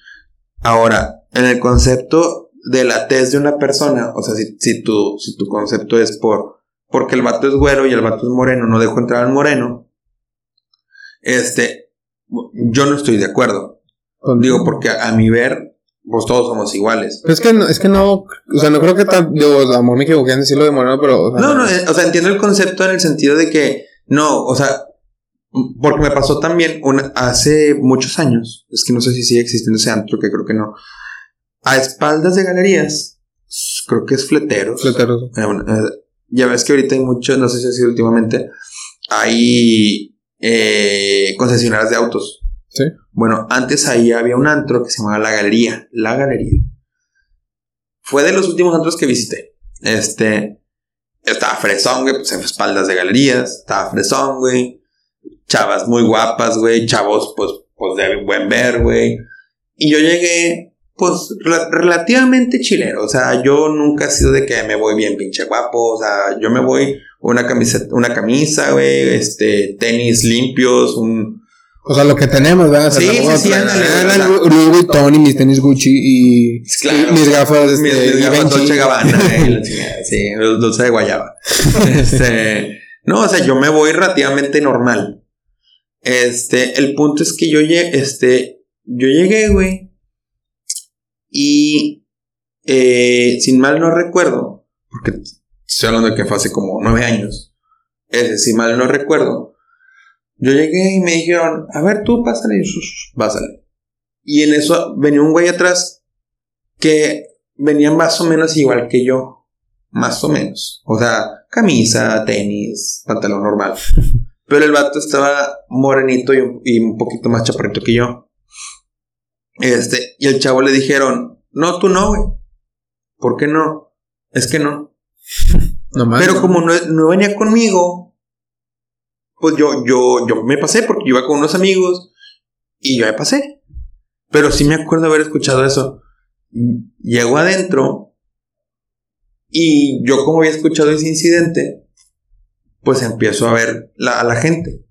Ahora, en el concepto de la tez de una persona, o sea, si, si, tu, si tu concepto es por, porque el vato es güero y el vato es moreno, no dejo entrar al moreno, este, yo no estoy de acuerdo. Digo, porque a, mi ver, pues todos somos iguales. es que no, es que no, o sea, no creo que tan, digo, amor me equivoqué en decirlo de moreno, pero... no, no, eh, o sea, entiendo el concepto en el sentido de que, no, o sea, porque me pasó también una, hace muchos años, es que no sé si sigue existiendo ese antro, que creo que no, a espaldas de galerías, creo que es fleteros. Fleteros. Eh, eh, ya ves que ahorita hay muchos, no sé si ha sido últimamente, hay eh, concesionarias de autos. Sí. Bueno, antes ahí había un antro que se llamaba La Galería. La Galería. Fue de los últimos antros que visité. Este. Estaba fresón, güey, pues en espaldas de galerías. Estaba fresón, güey. Chavas muy guapas, güey. Chavos, pues, pues de buen ver, güey. Y yo llegué pues relativamente chilero. O sea, yo nunca he sido de que me voy bien pinche guapo. O sea, yo me voy una camiseta, una camisa, güey, este, tenis limpios, un. O sea, lo que tenemos, ¿verdad? Sí, sí, sí, ándale. Louis Vuitton y mis tenis Gucci y mis gafas, este, mis, gafas Dolce Gabbana, sí, dulce de guayaba. este, no, o sea, yo me voy relativamente normal. Este, el punto es que yo llegué, este, yo llegué, güey, y eh, sin mal no recuerdo, porque estoy hablando de que fue hace como nueve años, ese, si mal no recuerdo, yo llegué y me dijeron, a ver tú, pásale, y pásale. Y en eso venía un güey atrás que venía más o menos igual que yo, más o menos. O sea, camisa, tenis, pantalón normal. Pero el vato estaba morenito y un, y un poquito más chaparrito que yo. Este, y el chavo le dijeron, no, tú no, güey. ¿Por qué no? Es que no. no Pero como no, venía conmigo, pues yo, yo, yo me pasé porque iba con unos amigos y yo me pasé. Pero sí me acuerdo haber escuchado eso. Llego adentro y yo como había escuchado ese incidente, pues empiezo a ver a la gente.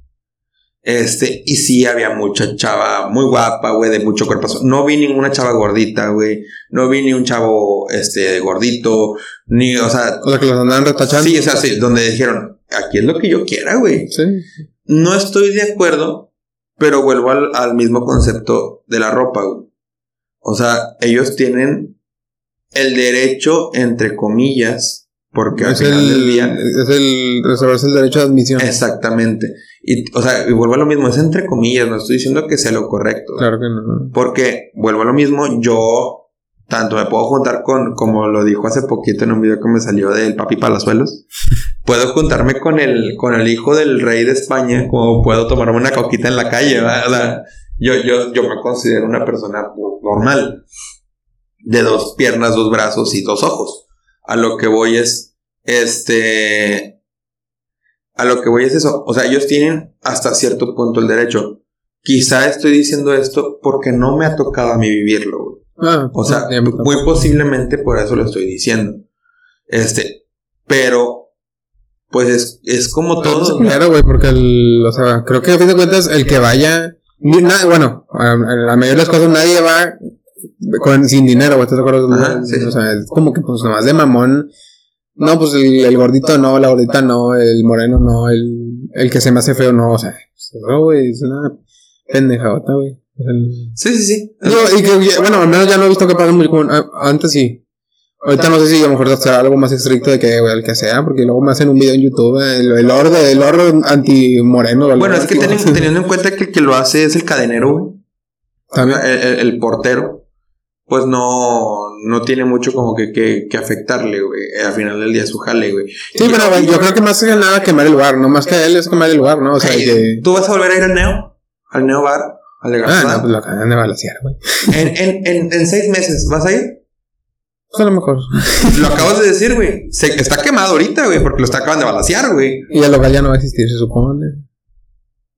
Este, y sí había mucha chava muy guapa, güey, de mucho cuerpo. No vi ninguna chava gordita, güey. No vi ni un chavo, este, gordito. Ni, o sea. O sea, que los andaban retachando. Sí, o sea, sí, donde dijeron, aquí es lo que yo quiera, güey. Sí. No estoy de acuerdo, pero vuelvo al, al mismo concepto de la ropa, güey. O sea, ellos tienen el derecho, entre comillas, porque es al final el, del día. Es el reservarse el derecho de admisión. Exactamente. Y, o sea, y vuelvo a lo mismo, es entre comillas, no estoy diciendo que sea lo correcto. Claro que no. Porque, vuelvo a lo mismo, yo tanto me puedo juntar con, como lo dijo hace poquito en un video que me salió del Papi Palazuelos, puedo juntarme con el, con el hijo del rey de España, como puedo tomarme una coquita en la calle, ¿verdad? yo, yo, yo me considero una persona normal, de dos piernas, dos brazos y dos ojos. A lo que voy es, este, a lo que voy es eso. O sea, ellos tienen hasta cierto punto el derecho. Quizá estoy diciendo esto porque no me ha tocado a mí vivirlo. Ah, o sea, muy posiblemente por eso lo estoy diciendo. Este, pero, pues es, es como todo. Claro, güey, porque el, o sea, creo que a fin de cuentas el que vaya, bueno, a la mayoría de las cosas nadie va con, sin dinero, güey, ¿estás de acuerdo? O sea, es como que pues nomás de mamón no, pues el, gordito no, la gordita no, el moreno no, el, el que se me hace feo no, o sea, no, güey, es una pendejota, güey. Sí, sí, sí. No, y que, bueno, al menos ya no he visto que paguen muy como, antes sí. Ahorita no sé si a lo mejor sea algo más estricto de que, güey, el que sea, porque luego me hacen un video en YouTube, el, el oro, el oro anti-moreno. Bueno, es que teniendo, en cuenta que el que lo hace es el cadenero, güey. También. el portero pues no, no tiene mucho como que, que, que afectarle, güey. Al final del día su jale, güey. Sí, pero yo creo que más que nada quemar el lugar, no más que él es quemar el lugar, ¿no? O sea, que... ¿Tú vas a volver a ir al Neo? ¿Al Neo Bar? ¿Al de Ah, no, pues lo acaban de balasear, güey. En, en, en, en seis meses, ¿vas a ir? Pues a lo mejor. Lo acabas de decir, güey. Se, está quemado ahorita, güey, porque lo está acaban de balasear, güey. Y el local ya no va a existir, se supone.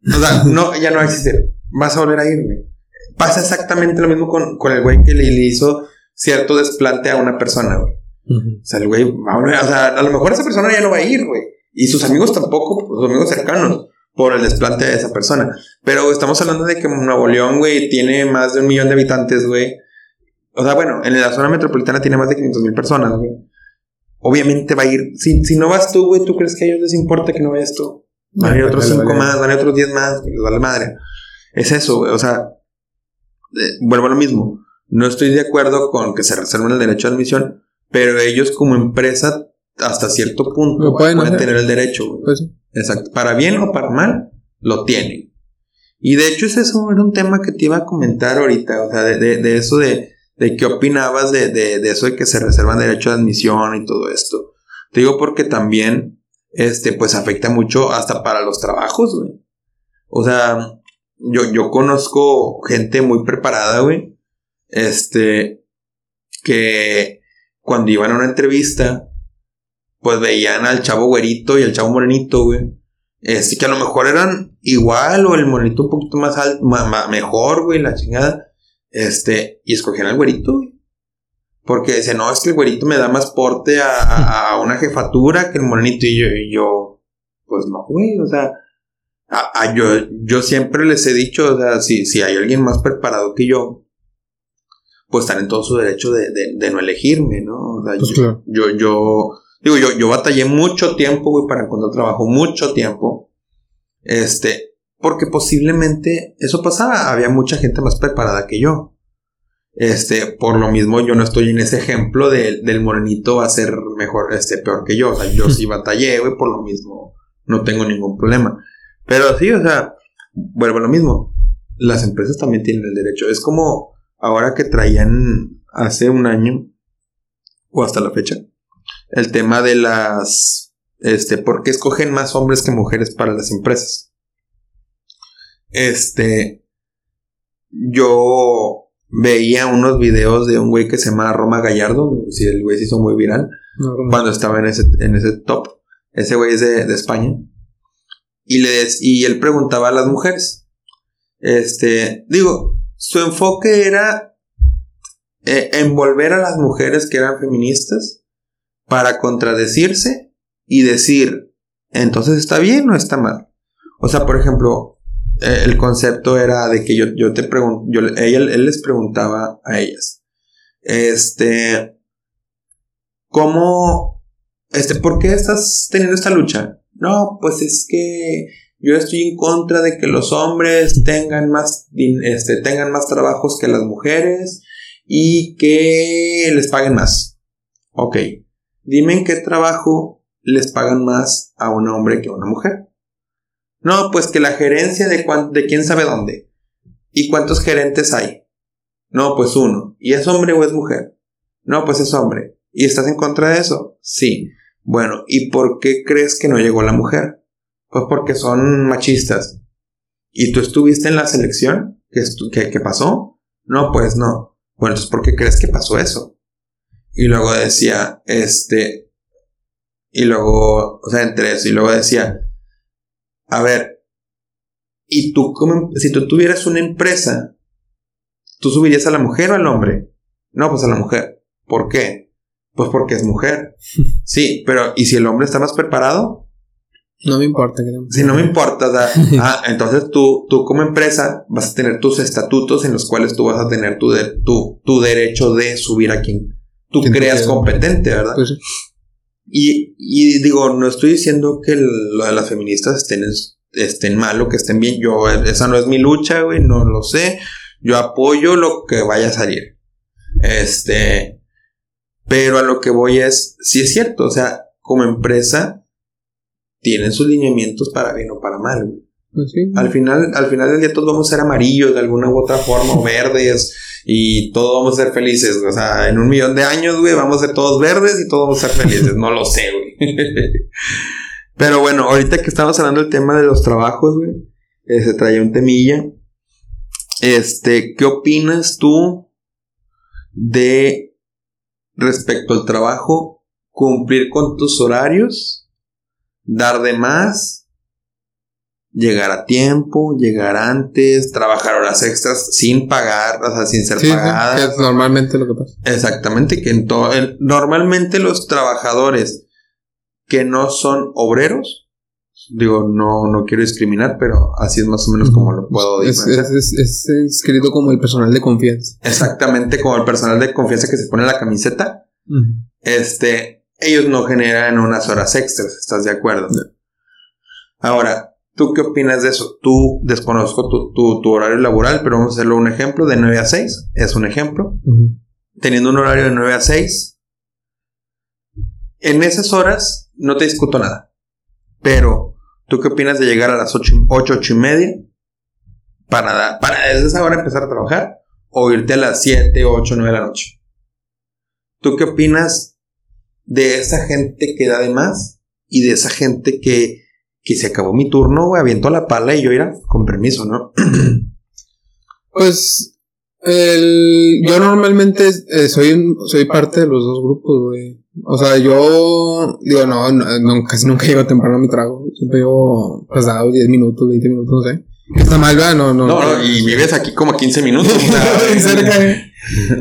O sea, no, ya no va a existir. Vas a volver a ir, güey. Pasa exactamente lo mismo con, con el güey que le, hizo cierto desplante a una persona, güey. O sea, el güey, o sea, a lo mejor esa persona ya no va a ir, güey. Y sus amigos tampoco, sus amigos cercanos, por el desplante de esa persona. Pero estamos hablando de que Nuevo León, güey, tiene más de un millón de habitantes, güey. o sea, bueno, en la zona metropolitana tiene más de 500 mil personas, güey. Obviamente va a ir, si, si no vas tú, güey, ¿tú crees que a ellos les importa que no vayas tú? Van a ir otros 5 más, van a ir otros 10 más, les vale madre. Es eso, güey, o sea, eh, vuelvo a lo mismo. No estoy de acuerdo con que se reserven el derecho de admisión, pero ellos como empresa, hasta cierto punto, pueden, tener el derecho. Pues Exacto. Para bien o para mal, lo tienen. Y de hecho, ese eso era un tema que te iba a comentar ahorita, o sea, de, de, de eso de, de qué opinabas de, de, de, eso de que se reservan derecho de admisión y todo esto. Te digo porque también, este, pues afecta mucho hasta para los trabajos, güey. O sea, yo, yo conozco gente muy preparada, güey. Este, que cuando iban a una entrevista, pues veían al chavo güerito y al chavo morenito, güey. Este, que a lo mejor eran igual o el morenito un poquito más alto, mejor, güey, la chingada. Este, y escogían al güerito, güey. Porque dice, no, es que el güerito me da más porte a, una jefatura que el morenito. Y yo, y yo pues no, güey, o sea, a, yo, yo siempre les he dicho, o sea, si, si hay alguien más preparado que yo, pues están en todo su derecho de, de, no elegirme, ¿no? O sea, pues yo, yo, yo Digo, yo, yo batallé mucho tiempo, güey, para encontrar trabajo, mucho tiempo. Este, porque posiblemente eso pasaba, había mucha gente más preparada que yo. Este, por lo mismo yo no estoy en ese ejemplo del morenito va a ser mejor, este, peor que yo. O sea, yo sí batallé, güey, por lo mismo no tengo ningún problema. Pero sí, o sea, vuelvo a lo mismo. Las empresas también tienen el derecho. Es como ahora que traían hace un año o hasta la fecha el tema de las, este, ¿por qué escogen más hombres que mujeres para las empresas? Este, yo veía unos videos de un güey que se llama Roma Gallardo, si el güey se hizo muy viral, cuando estaba en ese, en ese top. Ese güey es de, España. Y, y él preguntaba a las mujeres. Este, digo, su enfoque era eh, envolver a las mujeres que eran feministas para contradecirse y decir, entonces está bien o está mal. O sea, por ejemplo, eh, el concepto era de que yo, yo te pregunto, ella, él les preguntaba a ellas, este, ¿cómo, este, por qué estás teniendo esta lucha? No, pues es que yo estoy en contra de que los hombres tengan más, este, tengan más trabajos que las mujeres y que les paguen más. Ok. Dime en qué trabajo les pagan más a un hombre que a una mujer. No, pues que la gerencia de, de quién sabe dónde. ¿Y cuántos gerentes hay? No, pues uno. ¿Y es hombre o es mujer? No, pues es hombre. ¿Y estás en contra de eso? Sí. Bueno, ¿y por qué crees que no llegó la mujer? Pues porque son machistas. ¿Y tú estuviste en la selección? ¿Qué, qué pasó? No, pues no. Bueno, entonces ¿por qué crees que pasó eso? Y luego decía, este, y luego, o sea, entre eso, y luego decía, a ver, y tú, como, si tú tuvieras una empresa, ¿tú subirías a la mujer o al hombre? No, pues a la mujer. ¿Por qué? Pues porque es mujer. Sí, pero ¿y si el hombre está más preparado? No me importa. Creo. Si no me importa, ah, entonces tú, tú como empresa vas a tener tus estatutos en los cuales tú vas a tener tu, tu, tu derecho de subir a quien, tú creas competente, ¿verdad? Pues y, y, digo, no estoy diciendo que lo de las feministas estén, estén mal o que estén bien. Yo, esa no es mi lucha, güey, no lo sé. Yo apoyo lo que vaya a salir. Este. Pero a lo que voy es, sí es cierto, o sea, como empresa, tienen sus lineamientos para bien o para mal, güey. Pues al final, al final del día todos vamos a ser amarillos de alguna u otra forma, o verdes, y todos vamos a ser felices. O sea, en un millón de años, güey, vamos a ser todos verdes y todos vamos a ser felices. No lo sé, güey. Pero bueno, ahorita que estamos hablando del tema de los trabajos, güey, eh, se traía un temilla. Este, ¿qué opinas tú de respecto al trabajo? Cumplir con tus horarios, dar de más llegar a tiempo, llegar antes, trabajar horas extras sin pagar, o sea, sin ser pagadas. es normalmente lo que pasa. Exactamente, que en normalmente los trabajadores que no son obreros Digo, no, no quiero discriminar, pero así es más o menos como lo puedo Es, diferenciar. es, es, es escrito como el personal de confianza. Exactamente como el personal de confianza que se pone la camiseta. Este, ellos no generan unas horas extras, ¿estás de acuerdo? Ahora, ¿tú qué opinas de eso? Tú desconozco tu, tu, tu horario laboral, pero vamos a hacerlo un ejemplo de 9 a 6. Es un ejemplo. Teniendo un horario de 9 a 6. En esas horas no te discuto nada. Pero, ¿tú qué opinas de llegar a las 8, 8, 8 y media? Para, para desde esa hora empezar a trabajar. O irte a las 7, 8, 9 de la noche. ¿Tú qué opinas de esa gente que da de más? Y de esa gente que, que se acabó mi turno, güey, aviento la pala y yo irá, con permiso, ¿no? Pues yo normalmente eh, soy, soy parte de los dos grupos, güey. O sea, yo digo, no, no, no, casi nunca llego temprano a mi trago. Siempre llego pasado 10 minutos, 20 minutos, no sé. Está mal, ¿verdad? No, no. No, no, y vives aquí como 15 minutos. cerca, eh.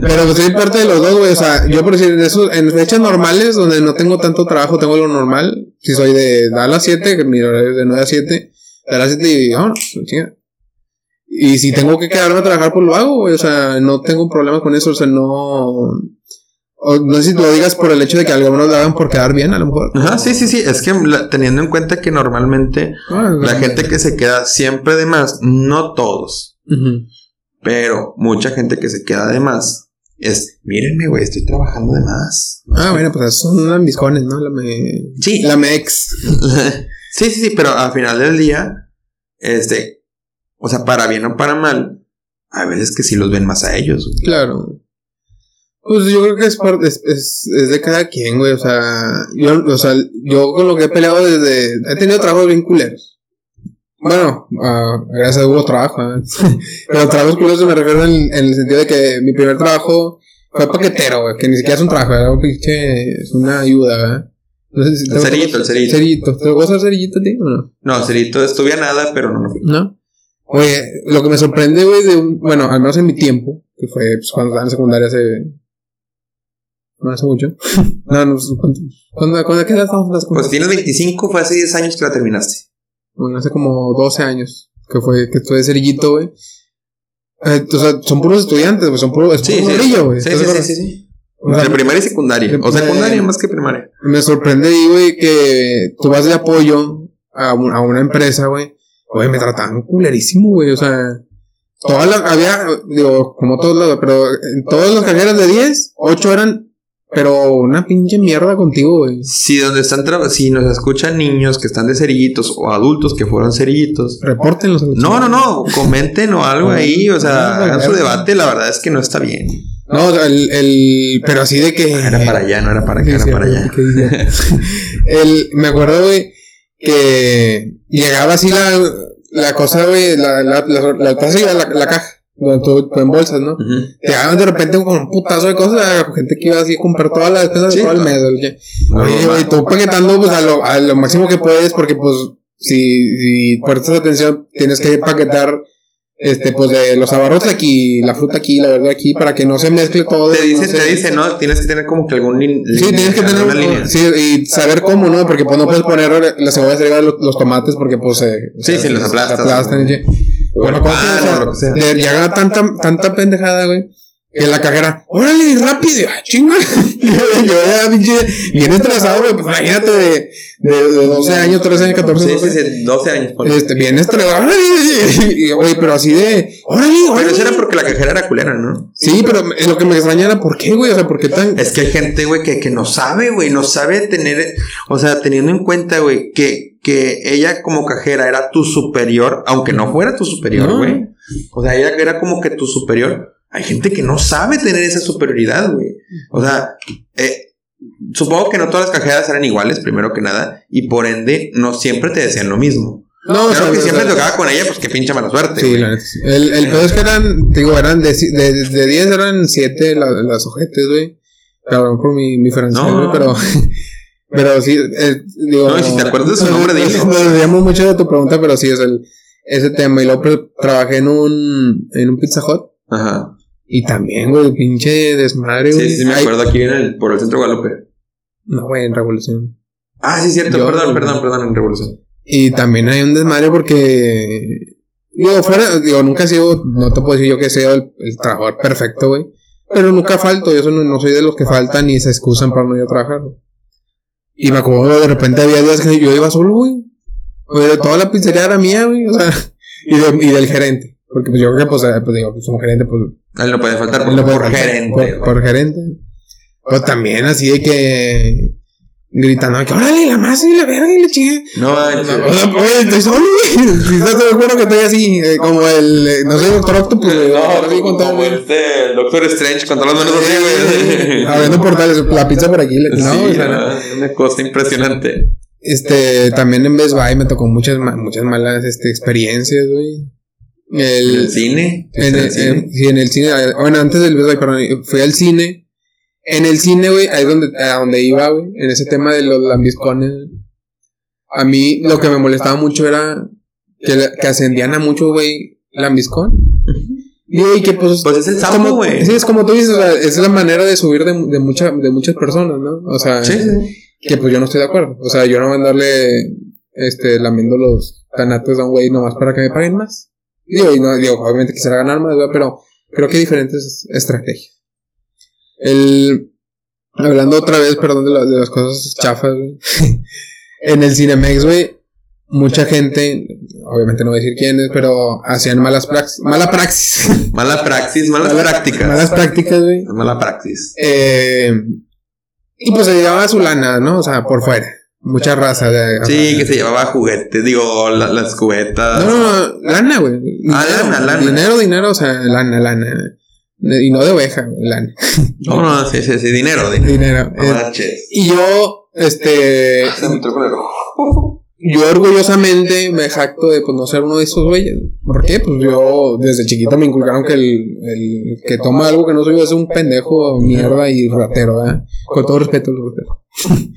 Pero pues soy parte de los dos, güey. O sea, yo por decir, en, esos, en fechas normales donde no tengo tanto trabajo, tengo lo normal. Si soy de, a las 7, que mi horario es de 9 a 7, da a las 7 y vámonos, pues, chinga. Y si tengo que quedarme a trabajar, pues lo hago, güey. O sea, no tengo problema con eso. O sea, no. O no sé si lo digas por el hecho de que algunos lo hagan por quedar bien, a lo mejor. Ajá, sí, sí, sí. Es que la- teniendo en cuenta que normalmente la gente que se queda siempre de más, no todos, pero mucha gente que se queda de más es, mírenme, güey, estoy trabajando de más. Ah, bueno, pues son lambiscones, ¿no? La me. Sí. La mex. sí, sí, sí, pero al final del día, este, o sea, para bien o para mal, a veces que sí los ven más a ellos. güey. Claro. Pues yo creo que es, parte, es, es, es de cada quien, güey. O sea, yo, o sea, yo con lo que he peleado desde. He tenido trabajos bien culeros. Bueno, ah, gracias a Dios hubo trabajo. ¿eh? Pero trabajos culeros me refiero en, en el sentido de que mi primer trabajo fue paquetero, güey. Que ni siquiera es un trabajo, era un pinche. Es una ayuda, ¿verdad? No sé si El cerillito, el cerillito. Cerillito. ¿Te gusta el cerillito, tío? o no? No, Cerito, estuve a nada, pero no, no fui. ¿No? Oye, lo que me sorprende, güey, de un, bueno, al menos en mi tiempo, que fue pues, cuando estaba en secundaria hace. No hace mucho. no, no. ¿Cuándo, cuándo, qué edad estamos en la Pues tienes 25, fue hace 10 años que la terminaste. Bueno, hace como 12 años, que fue, que estuve cerillito, güey. Eh, o sea, son puros estudiantes, güey, son puros, es puro sí. morrillo, güey. Sí, ¿Estás sí, sí, sí, sí. O sea, De primaria y secundaria. O secundaria más que primaria. me sorprende güey, que tú vas de apoyo a, un- a una empresa, güey. Güey, me trataban culerísimo, güey. O sea, todas las, había, digo, como todos lados, pero en todas las cajeras de 10, 8 eran, pero una pinche mierda contigo, güey. Si donde están si nos escuchan niños que están de cerillitos o adultos que fueron cerillitos. Repórtenlos. No, no, no, comenten o algo ahí, o sea, hagan su debate, la verdad es que no está bien. No, el, el, pero así de que. Era para allá, no era para acá, era para allá. el, me acuerdo, güey, que llegaba así la, la cosa, güey, la, la, la, la caja, donde tú, tú en bolsas, ¿no? Ujú. Llegaban de repente con un putazo de cosas, gente que iba así a comprar toda la despensa de Sí, todo el mes. Oye, No, Oye, no, güey, no. tú paquetando pues, a, lo, a lo máximo que puedes, porque pues si, si prestas atención, tienes que paquetar este pues de los abarrotes aquí, la fruta aquí, la verdad aquí, para que no se mezcle todo. Te dice, no sé. te dice, ¿no? Tienes que tener como que algún lin- Sí, tienes que tener una un- línea. sí, y saber cómo, ¿no? Porque pues no puedes poner las cebollas arriba de los, los tomates porque pues se Sí, sí, los aplastas. aplastan. y- Bueno, ¿cómo que, no, lo que sea. o sea, le llegaba tanta, tanta pendejada, güey. Que la cajera, órale, rápido, ah, chinga. yo ya, pinche, bien estresado, güey. Pues imagínate de, de, de 12 años, 13 años, 14 Sí, no sí, sí, 12 años. ponle. Este, bien estresado. Güey, pero así de, órale, órale. Pero eso era porque la cajera era culera, ¿no? Sí, pero lo que me extraña era, ¿por qué, güey? O sea, ¿por qué tan.? Es que hay gente, güey, que, que no sabe, güey, no sabe tener, o sea, teniendo en cuenta, güey, que, que ella como cajera era tu superior, aunque no fuera tu superior, No. güey. O sea, ella era como que tu superior. Hay gente que no sabe tener esa superioridad, güey. O sea, eh, supongo que no todas las cajeras eran iguales, primero que nada, y por ende no siempre te decían lo mismo. No, o Claro sea, que o siempre sea, tocaba con ella, pues qué pinche mala suerte, Sí, la. El, el pedo es que eran, digo, eran de, ci- de, de 10 eran 7 las ojetes, güey. Perdón por mi, mi francés, No. güey, pero. Pero sí, eh, digo. No, y si te acuerdas de su nombre, dilo. Nos desviamos mucho de tu pregunta, pero sí, es el, ese tema. Y luego trabajé en un, en un Pizza Hut. Ajá. Y también, güey, pinche desmadre, güey. Sí, sí, me Ay, acuerdo aquí en el, por el centro Guadalupe. No, güey, en Revolución. Ah, sí, cierto, Yo- perdón, perdón, perdón, en Revolución. Y también hay un desmadre porque. Digo, fuera, digo, nunca he sido, no te puedo decir yo que sea el, el trabajador perfecto, güey. Pero nunca falto, yo no, no, soy de los que faltan ni se excusan para no ir a trabajar. Y me acuerdo de repente había días que yo iba solo, güey. Oye, toda la pizzería era mía, güey. O sea, y, de, y del gerente. Porque pues yo creo que, pues, eh, pues digo, pues un gerente, pues. Él no puede faltar por, por faltar, gerente. Por, por gerente. Pero también así de que. Gritando, que órale, la masa y la verga y la chinga. No sea, oye, estoy solo, güey. Estás de acuerdo que estoy así, eh, como el. eh, no sé, Doctor Octopus, güey. así con todo, este el Doctor Strange con todas las manos así, güey. Abriendo portales, la pizza por aquí. la- No, Sí, o sea, no. no, una cosa impresionante. Este, también en Best Buy me tocó muchas, muchas malas este, experiencias, güey. ¿En el El, cine? en, ¿En el, el cine? sí, en el cine, bueno, antes del Best Buy, perdón, fui al cine. En el cine, güey, ahí es donde, a donde iba, güey, en ese tema de los lambiscones. A mí lo que me molestaba mucho era que, ascendían a mucho, güey, lambiscón. Y, güey, que pues... Pues es el güey. Sí, es como tú dices, o sea, es la manera de subir de, de, mucha, de muchas personas, ¿no? O sea, Sí, sí. que pues yo no estoy de acuerdo. O sea, yo no voy a andarle este, lamiendo los tanatos a un güey nomás para que me paguen más. Digo, y no, digo, obviamente quisiera ganar más, ¿verdad? pero creo que hay diferentes estrategias. El, hablando otra vez, perdón, de, la- de las cosas chafas, güey. en el Cinemex, güey, mucha gente, obviamente no voy a decir quiénes, pero hacían malas praxis, mala praxis. Mala praxis, malas Mala- prácticas. Malas prácticas, güey. Mala praxis. Eh, y pues se llevaba su lana, ¿no? O sea, por fuera. Mucha raza de. Sí, que se llevaba juguetes, digo, la- las cubetas. No, no, no, lana, güey. Ah, lana, lana. Dinero, dinero, o sea, lana, lana. Y no de oveja, lana. No, no, sí, sí, sí, dinero, dinero. Dinero. No Eh, y yo, este. Se me entró con el ojo. Yo orgullosamente me jacto de pues, no ser uno de esos güeyes. ¿Por qué? Pues yo desde chiquito me inculcaron que el, el que toma algo que no soy yo es un pendejo, mierda y ratero, ¿verdad? Con todo respeto, los rateros.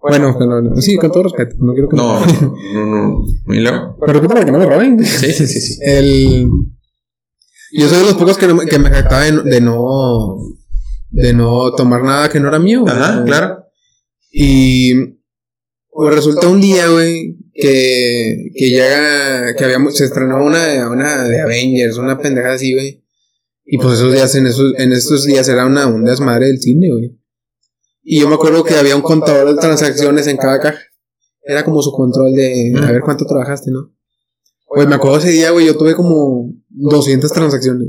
bueno, no, sí, con todo respeto. No quiero que No, no, no, no. Pero que para que no me roben. Sí, sí, sí, sí. El. Yo soy de los pocos que, no, me- que me jactaba de, no- de no. De no tomar nada que no era mío. Ajá, claro. Y. Pues resulta un día, güey, que. Que llega. Que había, se estrenó una, una de Avengers, una pendejada así, güey. Y pues esos días, en esos, en esos días era una, un desmadre del cine, güey. Y yo me acuerdo que había un contador de transacciones en cada caja. Era como su control de a ver cuánto trabajaste, ¿no? Pues me acuerdo ese día, güey, yo tuve como 200 transacciones.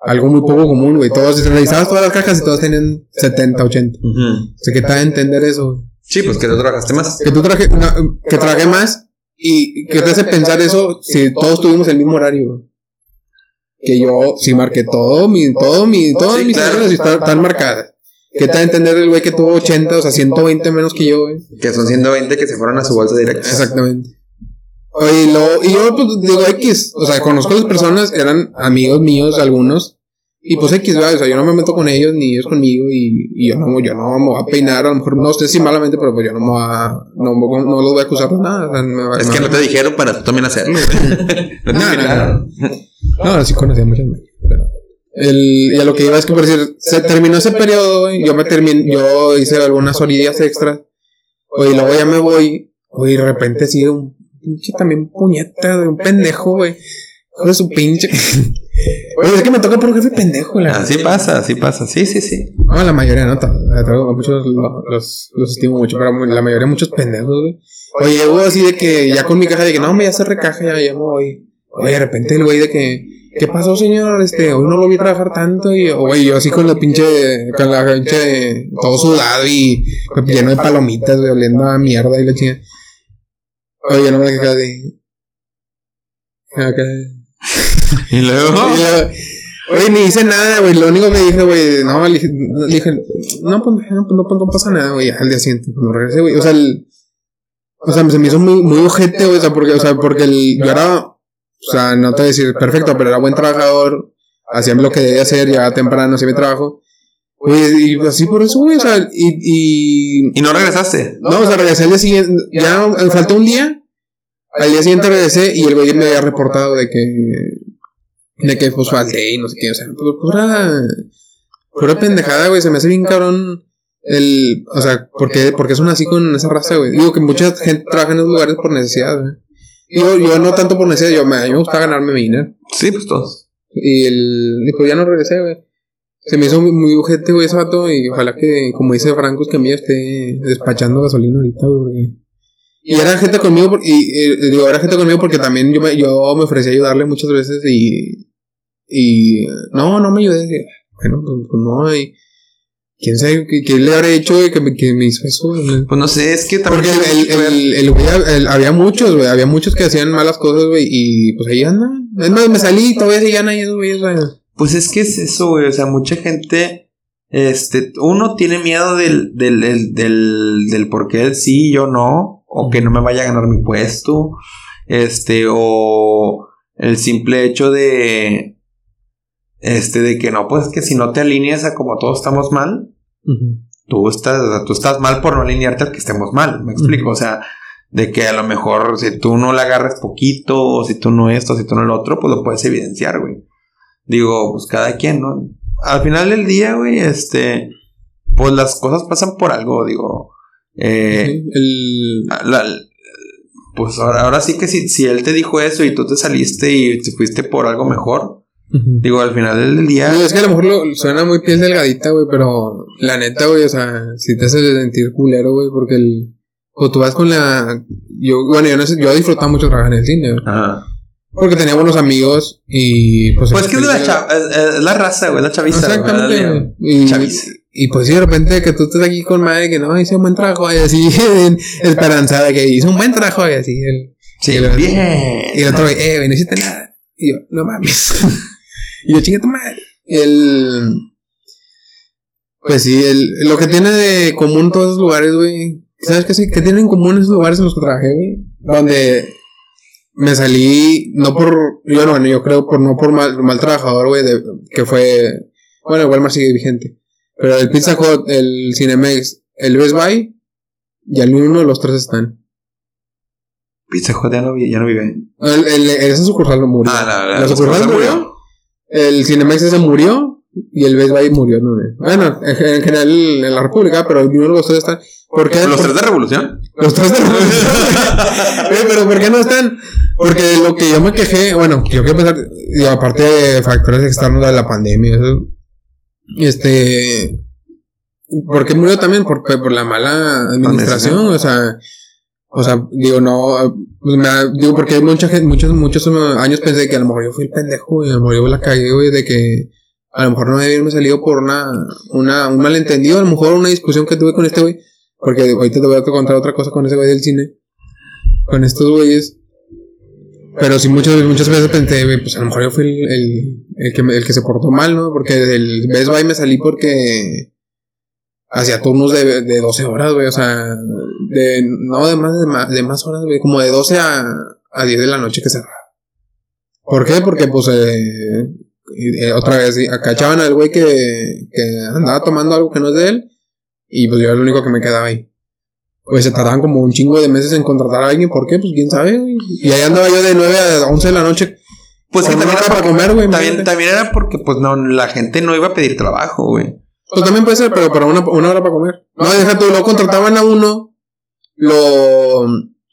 Algo muy poco común, güey. Todos, revisabas todas las cajas y todas tenían 70, 80. Ujú. O sea, ¿qué te da a entender eso, güey? Sí, pues que tú trabajaste más. Que tú traje, no, que trabajé más y que te hace pensar eso si todos tuvimos el mismo horario, güey. Que yo, si marqué todo, mi, todo, mi, todas Sí, mis claro. horas están, están marcadas. ¿Qué te da a entender el güey que tuvo 80, o sea, 120 menos que yo, güey? Que son 120 que se fueron a su bolsa directa. Exactamente. Oye, y, luego- y yo pues digo X, o sea, conozco a las personas, eran amigos míos algunos, y pues X, ¿verdad? o sea, yo no me meto con ellos, ni ellos conmigo, y, y yo no, yo no me voy a peinar, a lo mejor no sé si malamente, pero pues yo no me voy a, no, no los voy a acusar de nada. o sea, me va- Es me que no te dijeron para tú también hacerlo. no te No, no. No, sí conocía muchas pero- El, y a lo que iba es que por decir, se terminó ese periodo, yo me terminé, yo hice algunas horillas extras, oye, y luego ya me voy, oye, y de repente sigue un pinche también puñeta de un pendejo, güey. Hijo de su pinche. Oye, es que me toca por un jefe pendejo, la Así pasa, así pasa. Sí, sí, sí. No, la mayoría no, muchos lo- los, los estimo mucho, pero la mayoría muchos pendejos, güey. Oye, hubo así de que ya con mi caja de que no, me ya se recaja, ya, ya me voy. Oye, de repente el güey de que, ¿qué pasó, señor? Este, hoy no lo vi trabajar tanto y, güey, yo así con la pinche, con la pinche, todo sudado y lleno de palomitas, güey, oliendo a mierda y la chingada. Oye, no me quedé de... Acá. Y luego. Y luego, Oye, ni hice nada, güey. Lo único que dije, güey, no, le dije, le dije, no, pues, no, pues, no, pues, no pasa nada, güey. Al día siguiente, cuando regresé, güey. O sea, el, o sea, se me hizo muy, muy ojete, güey. O sea, porque, o sea, porque el, yo era, o sea, no te voy a decir perfecto, pero era buen trabajador. Hacía lo que debía hacer, llegaba temprano, hacía mi trabajo. Güey, y así por eso, güey. O sea, y, y, Y no regresaste. no, o sea, regresé al día siguiente. Ya faltó un día. Al día siguiente regresé y el güey me había reportado de que. De que pues falté y no sé qué. O sea, pues pura. Pura pendejada, güey. Se me hace bien cabrón. El, o sea, ¿por qué, por qué son así con esa raza, güey? Digo que mucha gente trabaja en esos lugares por necesidad, güey. Digo, yo no tanto por necesidad, yo me, a mí me gusta ganarme mi dinero. Sí, pues todos. Y el, y pues ya no regresé, güey. Se me hizo muy, ojete, güey, ese vato, y ojalá que, como dice Franco, es que a mí esté despachando gasolina ahorita, güey. Y era gente conmigo, por- y, y, digo, era gente conmigo porque también yo me, yo me ofrecí a ayudarle muchas veces y, y, no, no me ayudé. Bueno, pues, pues no, y, quién sabe qué, qué le habré hecho, güey, que me, que me hizo eso, güey? Pues no sé, es que también. Porque el, el, el, el había muchos, güey, había muchos que hacían malas cosas, güey, y pues ahí andan. Es más, me salí y todavía seguían ahí esos güeyes, güey. Pues es que es eso, güey. O sea, mucha gente. Este, uno tiene miedo del, del, del, del, del por qué él sí, yo no. O que no me vaya a ganar mi puesto. Este, o el simple hecho de. Este, de que no, pues que si no te alineas a como todos estamos mal, tú estás, o sea, tú estás mal por no alinearte al que estemos mal. Me explico. O sea, de que a lo mejor si tú no le agarras poquito, o si tú no esto, si tú no el otro, pues lo puedes evidenciar, güey. Digo, pues cada quien, ¿no? Al final del día, güey, este, pues las cosas pasan por algo, digo. Eh, Sí, el, la- pues ahora, ahora sí que si, si él te dijo eso y tú te saliste y te fuiste por algo mejor, digo, al final del día, No, es que a lo mejor lo, suena muy piel delgadita, güey, pero la neta, güey, o sea, si te hace sentir culero, güey, porque el. O tú vas con la. Yo, bueno, yo no sé, yo disfrutaba mucho trabajar en el cine, güey. Ajá. Porque tenía buenos amigos y pues. Pues que es la, cha- es, es la raza, güey, la chaviza. Exactamente. Y, Chaviza. y pues sí, de repente que tú estés aquí con madre que no, hice un buen trabajo, y así, esperanzada, que hizo un buen trabajo, y así. El, Sí, y el- bien. Y el otro, güey, eh, no hiciste nada. Y yo, no mames. y yo, chinga tu madre. El. Pues sí, el, lo que tiene de común todos esos lugares, güey. ¿Sabes qué, sí? ¿Qué tienen en común esos lugares en los que trabajé, güey? Donde me salí, no por. Yo no, bueno, yo creo por no por mal, mal trabajador, güey, de- que fue. Bueno, igual más sigue vigente. Pero el Pizza Hut, el Cinemex, el Best Buy, y al uno de los tres están. Pizza Hut ya no, ya no vive. El, el, esa sucursal no murió. Ah, la, la, La sucursal sucursal murió. El Cinemex ese murió. Y el Best Buy murió también. Bueno, en, en general en la República, pero de los tres está. ¿Por qué? ¿Los tres de revolución? los tres de Oye, pero ¿por qué no están? Porque lo que yo me quejé, bueno, yo quiero pensar, y aparte de factores externos de la pandemia, este, ¿por qué murió también? Por, por la mala administración, o sea, o sea, digo, no, pues me digo, porque mucha gente, muchos, muchos años pensé que a lo mejor yo fui el pendejo, y a lo mejor yo la cagué, güey, de que a lo mejor no debía haberme salido por una, una, un malentendido, a lo mejor una discusión que tuve con este güey, porque ahorita te voy a contar otra cosa con ese güey del cine. Con estos güeyes. Pero sí, muchas, muchas veces pensé, pues a lo mejor yo fui el, el, que, el que se portó mal, ¿no? Porque del Best Buy me salí porque hacía turnos de, de 12 horas, güey, o sea, de, no de más, de más, de más horas, güey, como de 12 a, a 10 de la noche que cerraba. ¿Por qué? Porque, pues, eh, y, eh, otra vez, sí, echaban al güey que, que andaba tomando algo que no es de él, y pues yo era el único que me quedaba ahí. Pues se tardaban como un chingo de meses en contratar a alguien, ¿por qué? Pues quién sabe, güey. Y ahí andaba yo de 9 a 11 de la noche. Pues que también era para porque- comer, güey, También, también era porque, pues, no, la gente no iba a pedir trabajo, güey. Pues también puede ser, pero para una, una hora para comer. No, deja tú, lo contrataban a uno, lo,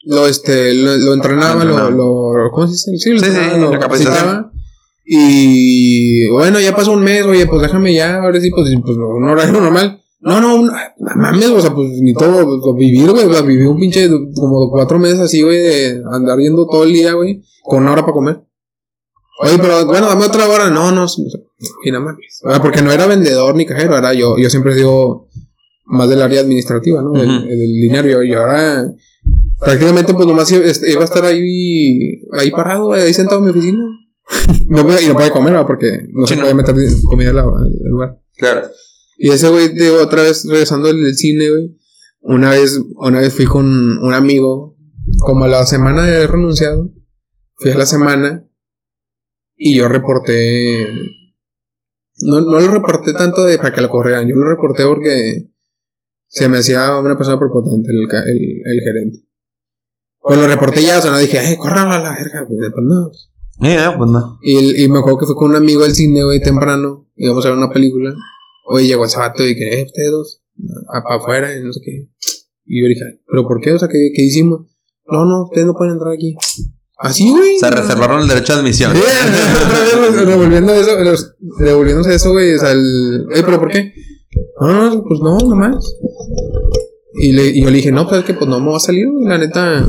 lo, este, lo, lo entrenaban, lo, lo, ¿cómo se dice? Sí, lo, Sí, sí, la capacitaban. Y bueno, ya pasó un mes, oye, pues déjame ya, ahora sí, pues, pues un horario normal. No, no, no mames, o sea, pues ni todo, pues, vivir, güey, o sea, viví un pinche como cuatro meses así, güey, de andar yendo todo el día, güey, con una hora para comer. Oye, pero bueno, dame otra hora. No, no, y no mames. O sea, porque no era vendedor ni cajero, era yo, yo siempre digo más del área administrativa, ¿no? El, Ujú. el dinero, yo ahora prácticamente pues nomás iba, este, iba a estar ahí, ahí parado, ahí sentado en mi oficina. No puede, y no puede comer, ¿verdad? porque no Sí, se no. puede meter comida al al lugar. Claro. Y ese güey, digo, otra vez regresando del cine, güey. Una vez, una vez fui con un amigo, como a la semana de haber renunciado. Fui a la semana y yo reporté. No, no lo reporté tanto de para que lo corrieran, yo lo reporté porque se me hacía una persona prepotente el, el, el gerente. Pues lo reporté ya, o sea, no dije, ay, córralo a la verga, pues no. Eh, pues no. Y, el- y me acuerdo que fue con un amigo al cine, güey, temprano. Íbamos a ver una película. Oye, llegó ese vato y que, eh, ustedes dos. para afuera y no sé qué. Y yo dije, ¿pero por qué? O sea, ¿qué, qué hicimos? No, no, ustedes no pueden entrar aquí. Así, güey. Se reservaron el derecho de admisión. Revolviendo eso, devolviéndose eso, güey. O sea, el. Eh, ¿pero por qué? No, no, pues no, nomás. Y, le, y yo le dije, no, pues es que pues no me va a salir, la neta.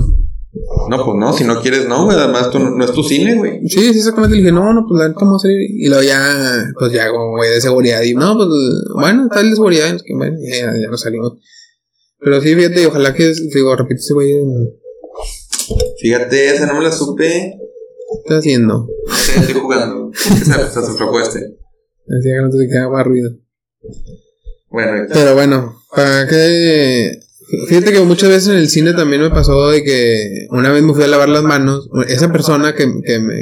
No, pues no, si no quieres, no, güey. Además, tú, no es tu cine, güey. Sí, sí, exactamente. Le dije, no, no, pues la neta me va a salir. Y luego ya, pues ya, güey de seguridad. Y no, pues bueno, está el de seguridad. que, bueno, ya, ya nos salimos. Pero sí, fíjate, ojalá que, digo, repite ese güey. Fíjate, esa no me la supe. ¿Qué estás haciendo? estoy jugando. ¿Qué sabes? Estás aflojó este. Decía que no te queda más ruido. Bueno, pero bueno, para que. Fíjate que muchas veces en el cine también me pasó de que una vez me fui a lavar las manos. Esa persona que, que me.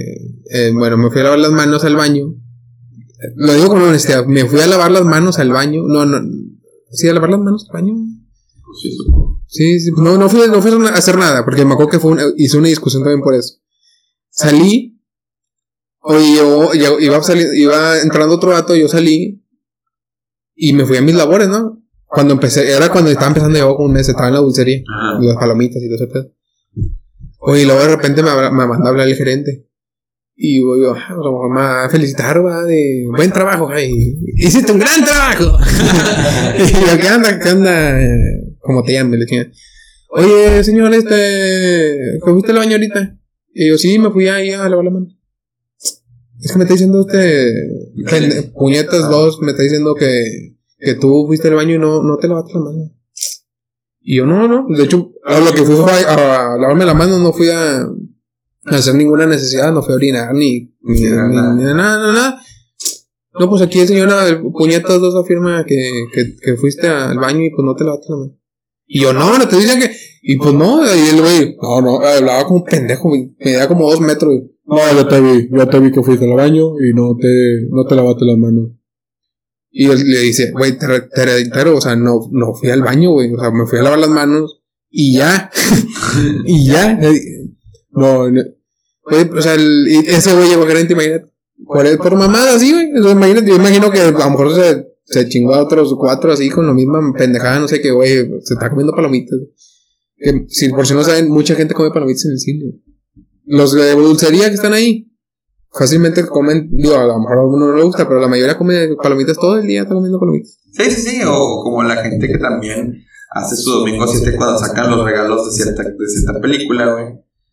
Eh, bueno, me fui a lavar las manos al baño. Lo digo con honestidad. Me fui a lavar las manos al baño. No, no. ¿Sí a lavar las manos al baño? Sí, sí. No, no fui, no fui a hacer nada. Porque me acuerdo que fue una, hice una discusión también por eso. Salí. Oye, yo, yo iba, iba entrando otro rato, yo salí y me fui a mis labores, ¿no? Cuando empecé, era cuando estaba empezando yo con un mes, estaba en la dulcería, y las palomitas y todo ese pedo. Oye, y luego de repente me, me mandó a hablar el gerente. Y yo, a lo mejor me va a felicitar, va, de buen trabajo, güey. Hiciste un gran trabajo. y yo, ¿qué anda? ¿Qué anda? Como te llamas, le decía. Oye, señor, este, ¿fuiste al baño ahorita? Y yo, sí, me fui ahí a lavar la mano. Es que me está diciendo usted, puñetas dos, me está diciendo que, que tú fuiste al baño y no, no te lavaste la mano. Y yo, no, no, de hecho, a lo que fui a, lavarme la mano, no fui a, hacer ninguna necesidad, no fui a orinar, ni, ni, nada, nada, nada. No, pues aquí el señor puñetas dos afirma que, que, que fuiste al baño y pues no te lavaste la mano. Y yo, no, no te dicen que, y pues no, y el güey, no, no, hablaba como pendejo, me medía como dos metros, no, ya te vi, ya te vi que fuiste al baño y no te, no te lavaste las manos. Y él le dice, güey, te, te o sea, no, no fui al baño, güey, o sea, me fui a lavar las manos y ya, y ya. No, no. o sea, el, ese güey llegó gerente, imagínate, por, por mamada así, güey, imagínate, yo imagino que a lo mejor se, se chingó a otros cuatro así con la misma pendejada, no sé qué, güey, se está comiendo palomitas. Que, si por si no saben, mucha gente come palomitas en el cine. Los de dulcería que están ahí, fácilmente comen, digo, a lo mejor a uno no le gusta, pero la mayoría come palomitas todo el día, está comiendo palomitas. Sí, sí, sí, o como la gente que también hace su domingo 7 cuando sacan los regalos de cierta, de cierta película, güey.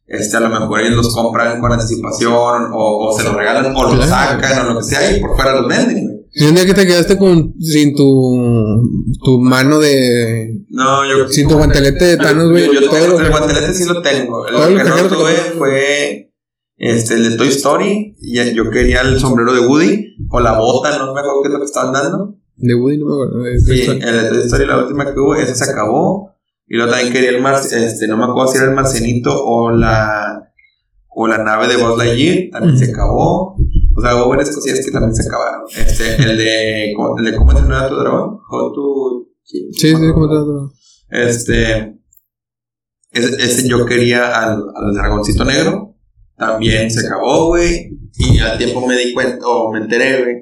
Este, a lo mejor ellos los compran con anticipación, o, o se los regalan, o los sacan, o lo que sea, y por fuera los venden, güey. Si un día que te quedaste con sin tu tu mano de no yo sin tu guantelete de Thanos güey yo, yo el guantelete sí lo tengo lo que no tuve fue este el de Toy Story y yo quería el sombrero de Woody o la bota no me acuerdo qué es lo que estaban dando de Woody no me acuerdo sí el de Toy Story la última que hubo ese se acabó y luego también quería el mar este no me acuerdo si era el marcenito o la o la nave de Buzz Lightyear también se acabó o sea, hubo varias cosillas que también se acabaron. Este, el de, el de cómo entrenar a tu dragón. How to... Sí, sí, cómo entrenar a tu dragón. Este, ese, yo quería al, al dragoncito negro. También se acabó, güey. Y al tiempo me di cuenta, o me enteré, güey,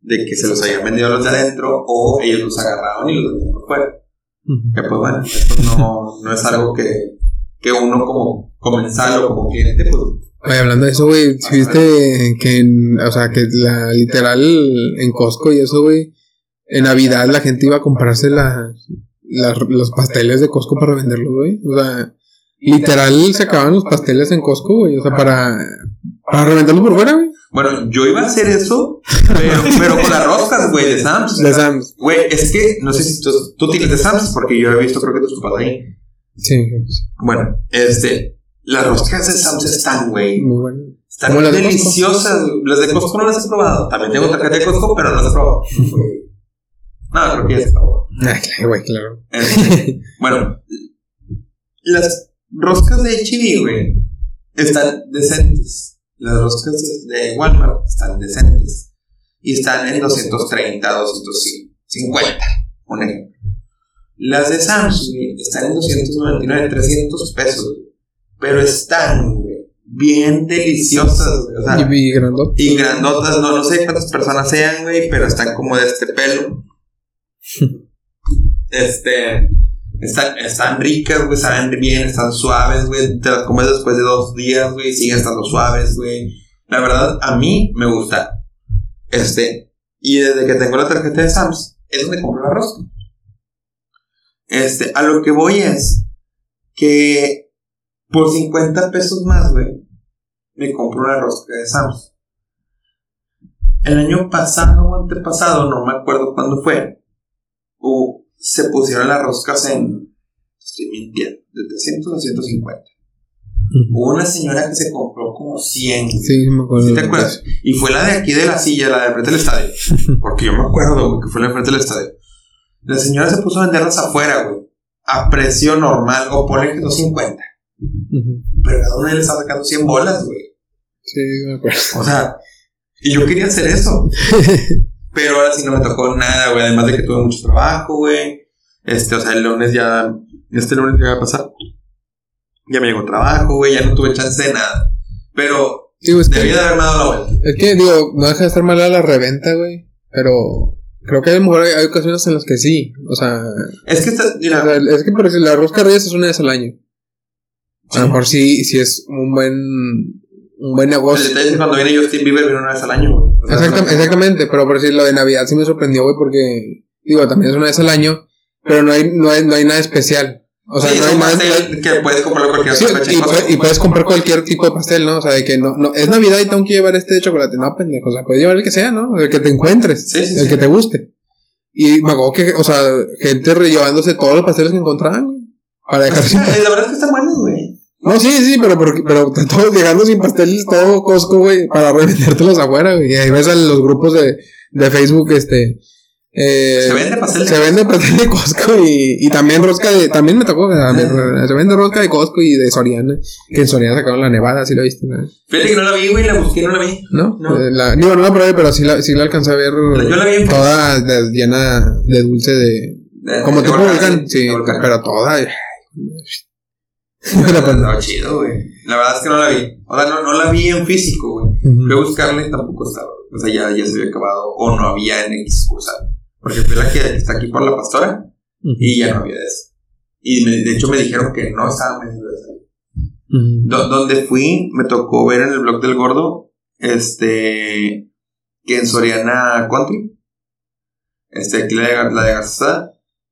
de que se los habían vendido los de adentro o ellos los agarraron y los vendían por fuera. Que pues bueno, eso no, no es algo que, que uno como comensal o como cliente, pues Oye, hablando de eso, güey, viste que, en, o sea, que la literal en Costco y eso, güey, en Navidad la gente iba a comprarse la, los pasteles de Costco para venderlos, güey. O sea, literal se acaban los pasteles en Costco, güey, o sea, para, para revenderlos por fuera, güey. Bueno, yo iba a hacer eso, pero, pero con las roscas, güey, de Sam's. De Sam's. Güey, es que, no sé si tú, tú tienes de Sam's, porque yo he visto, creo que tus papás ahí. Sí. Bueno, este, las roscas de Sam's están, güey. Muy buenas. Están deliciosas. Las de Costco no las he probado. También tengo tarjeta de Costco, pero no las he probado. no, creo que ya se acabó. Ah, claro, güey, claro. Este, bueno, las roscas de HB, güey, están decentes. Las roscas de Walmart están decentes. Y están en 230, 250. Un ejemplo. Las de Samsung están en 299, 300 pesos. Pero están, güey, bien deliciosas, güey. O sea, y, grandotas. Y grandotas, no, no sé cuántas personas sean, güey, pero están como de este pelo. Este. Están, están ricas, güey, saben bien, están suaves, güey. Te las comes después de dos días, güey, siguen estando suaves, güey. La verdad, a mí me gusta. Este. Y desde que tengo la tarjeta de Sams, es donde compro la rosca. Este, a lo que voy es que por 50 pesos más, güey, me compro una rosca de Sams. El año pasado o antepasado, no me acuerdo cuándo fue, o se pusieron las roscas en, estoy mintiendo, de 300 a 150. Hubo una señora que se compró como 100. Sí, me acuerdo. ¿Sí te acuerdas? Y fue la de aquí de la silla, la de frente del estadio. Porque yo me acuerdo, güey, que fue la de frente del estadio. La señora se puso a venderlas afuera, güey. A precio normal, o ponle que 250. Ujú. Pero cada una le está sacando 100 bolas, güey. Sí, me acuerdo. O sea, y yo quería hacer eso. Pero ahora sí no me tocó nada, güey. Además de que tuve mucho trabajo, güey. Este, o sea, el lunes ya. Este lunes ya va a pasar. Ya me llegó trabajo, güey. Ya no tuve chance de nada. Pero Digo, es que, debía de haberme dado la vuelta. es que, digo, no deja de estar mala la reventa, güey. Pero creo que a lo mejor hay, hay ocasiones en las que sí. O sea, Es que, o mira, sea, es que por decir, la rosca Reyes es una vez al año. A lo Sí. mejor sí, sí es un buen, un buen el negocio. detalle es que cuando viene Justin Bieber viene una vez al año, güey. O sea, Exactam- no- exactamente, pero por decir lo de Navidad sí me sorprendió, güey, porque, digo, también es una vez al año, pero no hay, no hay, no hay nada especial. O sea, Sí, no hay pastel que puedes comprarlo cualquier Sí, y, puedes, y puedes comprar cualquier tipo de pastel, ¿no? O sea, de que no, no, es Navidad y tengo que llevar este de chocolate. No, pendejo, o sea, puedes llevar el que sea, ¿no? El que te encuentres, Sí, sí, el sí. que te guste. Y me acuerdo que, o sea, gente llevándose todos los pasteles que encontraban, para dejar sin Eh, La verdad es que están buenos, güey. No, sí, sí, pero, pero, pero todos llegando sin pasteles, todo Costco, güey, para revendértelos afuera, güey. Y ahí ves a los grupos de, de Facebook, este. Eh, Se vende pastel de Se vende pastel de Costco y, y también rosca de. También me tocó, se vende rosca de Costco y de Soriana. Que en Soriana sacaron la nevada, si lo viste, ¿no? Fíjate que no la vi, güey, la busqué y no la vi. ¿No? No. Eh, la, digo, no la probé, pero sí la, sí la alcancé a ver. Yo la vi Toda de- llena de dulce de. De- Como de tipo volcán, volcán, sí, de volcán. pero toda. Ay, Pero, pues, no, chido, güey. La verdad es que no la vi. O sea, no, no la vi en físico, güey. Fui a buscarla y tampoco estaba. O sea, ya, ya se había acabado. O no había en X sucursal. Porque fue la que está aquí por la pastora y ya no había de eso. Y me- de hecho me dijeron que no estaba vendiendo de eso. Do- donde fui, me tocó ver en el blog del gordo, este, que en Soriana Country, este, aquí la de, la de Garza,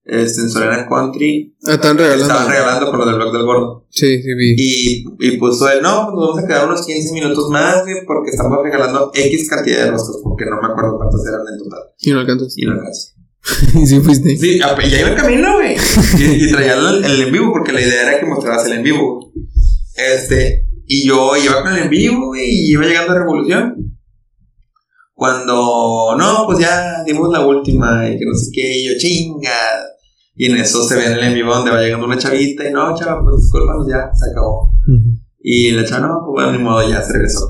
este, en Soriana Country, Ah, están regalando. estaban regalando con lo del blog del gordo. Sí, sí, vi. Y, y puso él, no, pues nos vamos a quedar unos 15 minutos más, güey, porque estamos regalando X cantidad de roscas, porque no me acuerdo cuántas eran en total. Y no alcanzas. Y no alcancé. Y sí fuiste. Sí, a- ya iba en camino, güey. Y, y traía el, el en vivo, porque la idea era que mostraras el en vivo. Este, y yo iba con el en vivo, güey, y iba llegando a Revolución. Cuando, no, pues ya dimos la última, y que no sé qué, y yo chinga. Y en eso se ve en el en vivo donde va llegando una chavita, y no, chava, pues discúlpanos, ya, se acabó. Y la chava, no, pues bueno, ni modo, ya se regresó.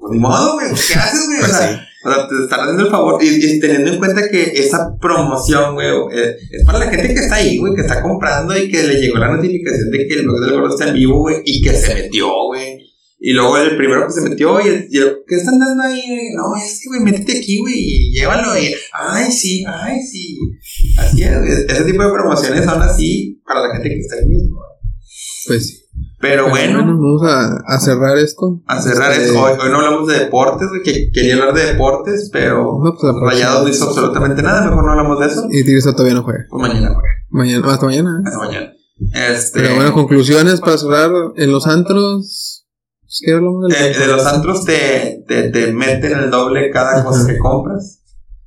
Pues ni modo, güey, ¿qué haces, güey? O Pues sea, o sea, te están haciendo el favor y, y teniendo en cuenta que esa promoción, güey, eh, es para la gente que está ahí, güey, que está comprando y que le llegó la notificación de que el blog del gordo está en vivo, güey, y que se metió, güey. Y luego el primero que se metió y el, y el- ¿qué están dando ahí? No, es que, güey, métete aquí, güey, y llévalo. Y, ay, sí, ay, sí. Así es. Ese tipo de promociones son así para la gente que está ahí mismo. Pues sí. Pero bueno, vamos a, a cerrar esto. a cerrar Este, esto. Hoy, hoy no hablamos de deportes, que quería hablar de deportes, pero No, pues. Rayados no hizo absolutamente nada, mejor no hablamos de eso. Y Tigres todavía no juega. Pues mañana, güey. Mañana, hasta mañana. Hasta mañana. Este. Pero bueno, conclusiones para cerrar en los antros. Pues, ¿Qué hablamos del de, de los antros te, te, te meten el doble cada cosa que compras.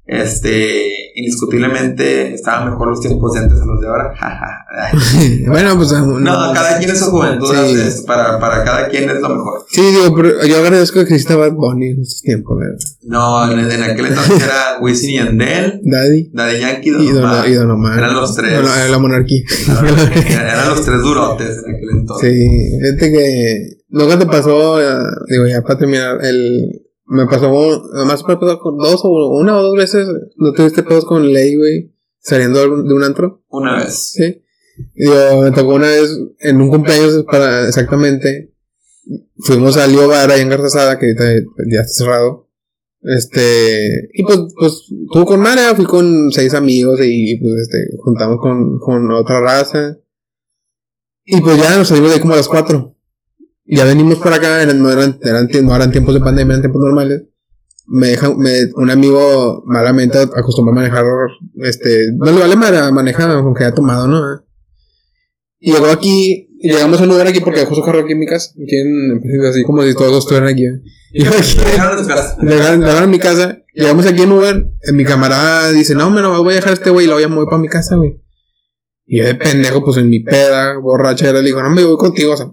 Este, indiscutiblemente estaban mejor los tiempos de antes a los de ahora. Bueno, pues. no, cada quien es su juventud. Sí. es- para, para cada quien es lo mejor. Sí, digo, pero yo agradezco que exista Bad Bunny en estos tiempos. No, en, en aquel entonces era Wisin y Andel, Daddy Daddy Yankee, Don y Don, Omar. y Don Omar. Eran los tres. Bueno, la monarquía. Eran los tres durotes en aquel entonces. Sí, fíjate que nunca te pasó, eh, digo ya para terminar, el me pasó nomás me pasó con dos o una o dos veces, no tuviste pedos con ley, güey, saliendo de un antro, Una vez. sí. Digo, me tocó una vez en un cumpleaños para exactamente, fuimos al Lío Bar ahí en Garzazada, que ahorita ya está cerrado, Este, y pues, pues, tuvo con Mara, fui con seis amigos y pues, este, juntamos con, con otra raza. Y pues ya nos salimos de ahí como a las cuatro. Ya venimos para acá, eran, no, eran, eran, no eran tiempos de pandemia, eran tiempos normales. Me deja, me, un amigo malamente acostumbró a manejar, este, no le vale madre manejar, aunque haya tomado, ¿no? Y llegó aquí, y llegamos a un lugar aquí porque dejó su carro aquí en mi casa. Aquí en, así como si todos estuvieran aquí. Y yo aquí, le dejaron mi casa. Llegamos aquí en Uber. Mi camarada dice, no, me lo voy a dejar este güey y lo voy a mover para mi casa, güey. Y yo de pendejo, pues en mi peda, borrachera, le digo, no me voy contigo, o sea.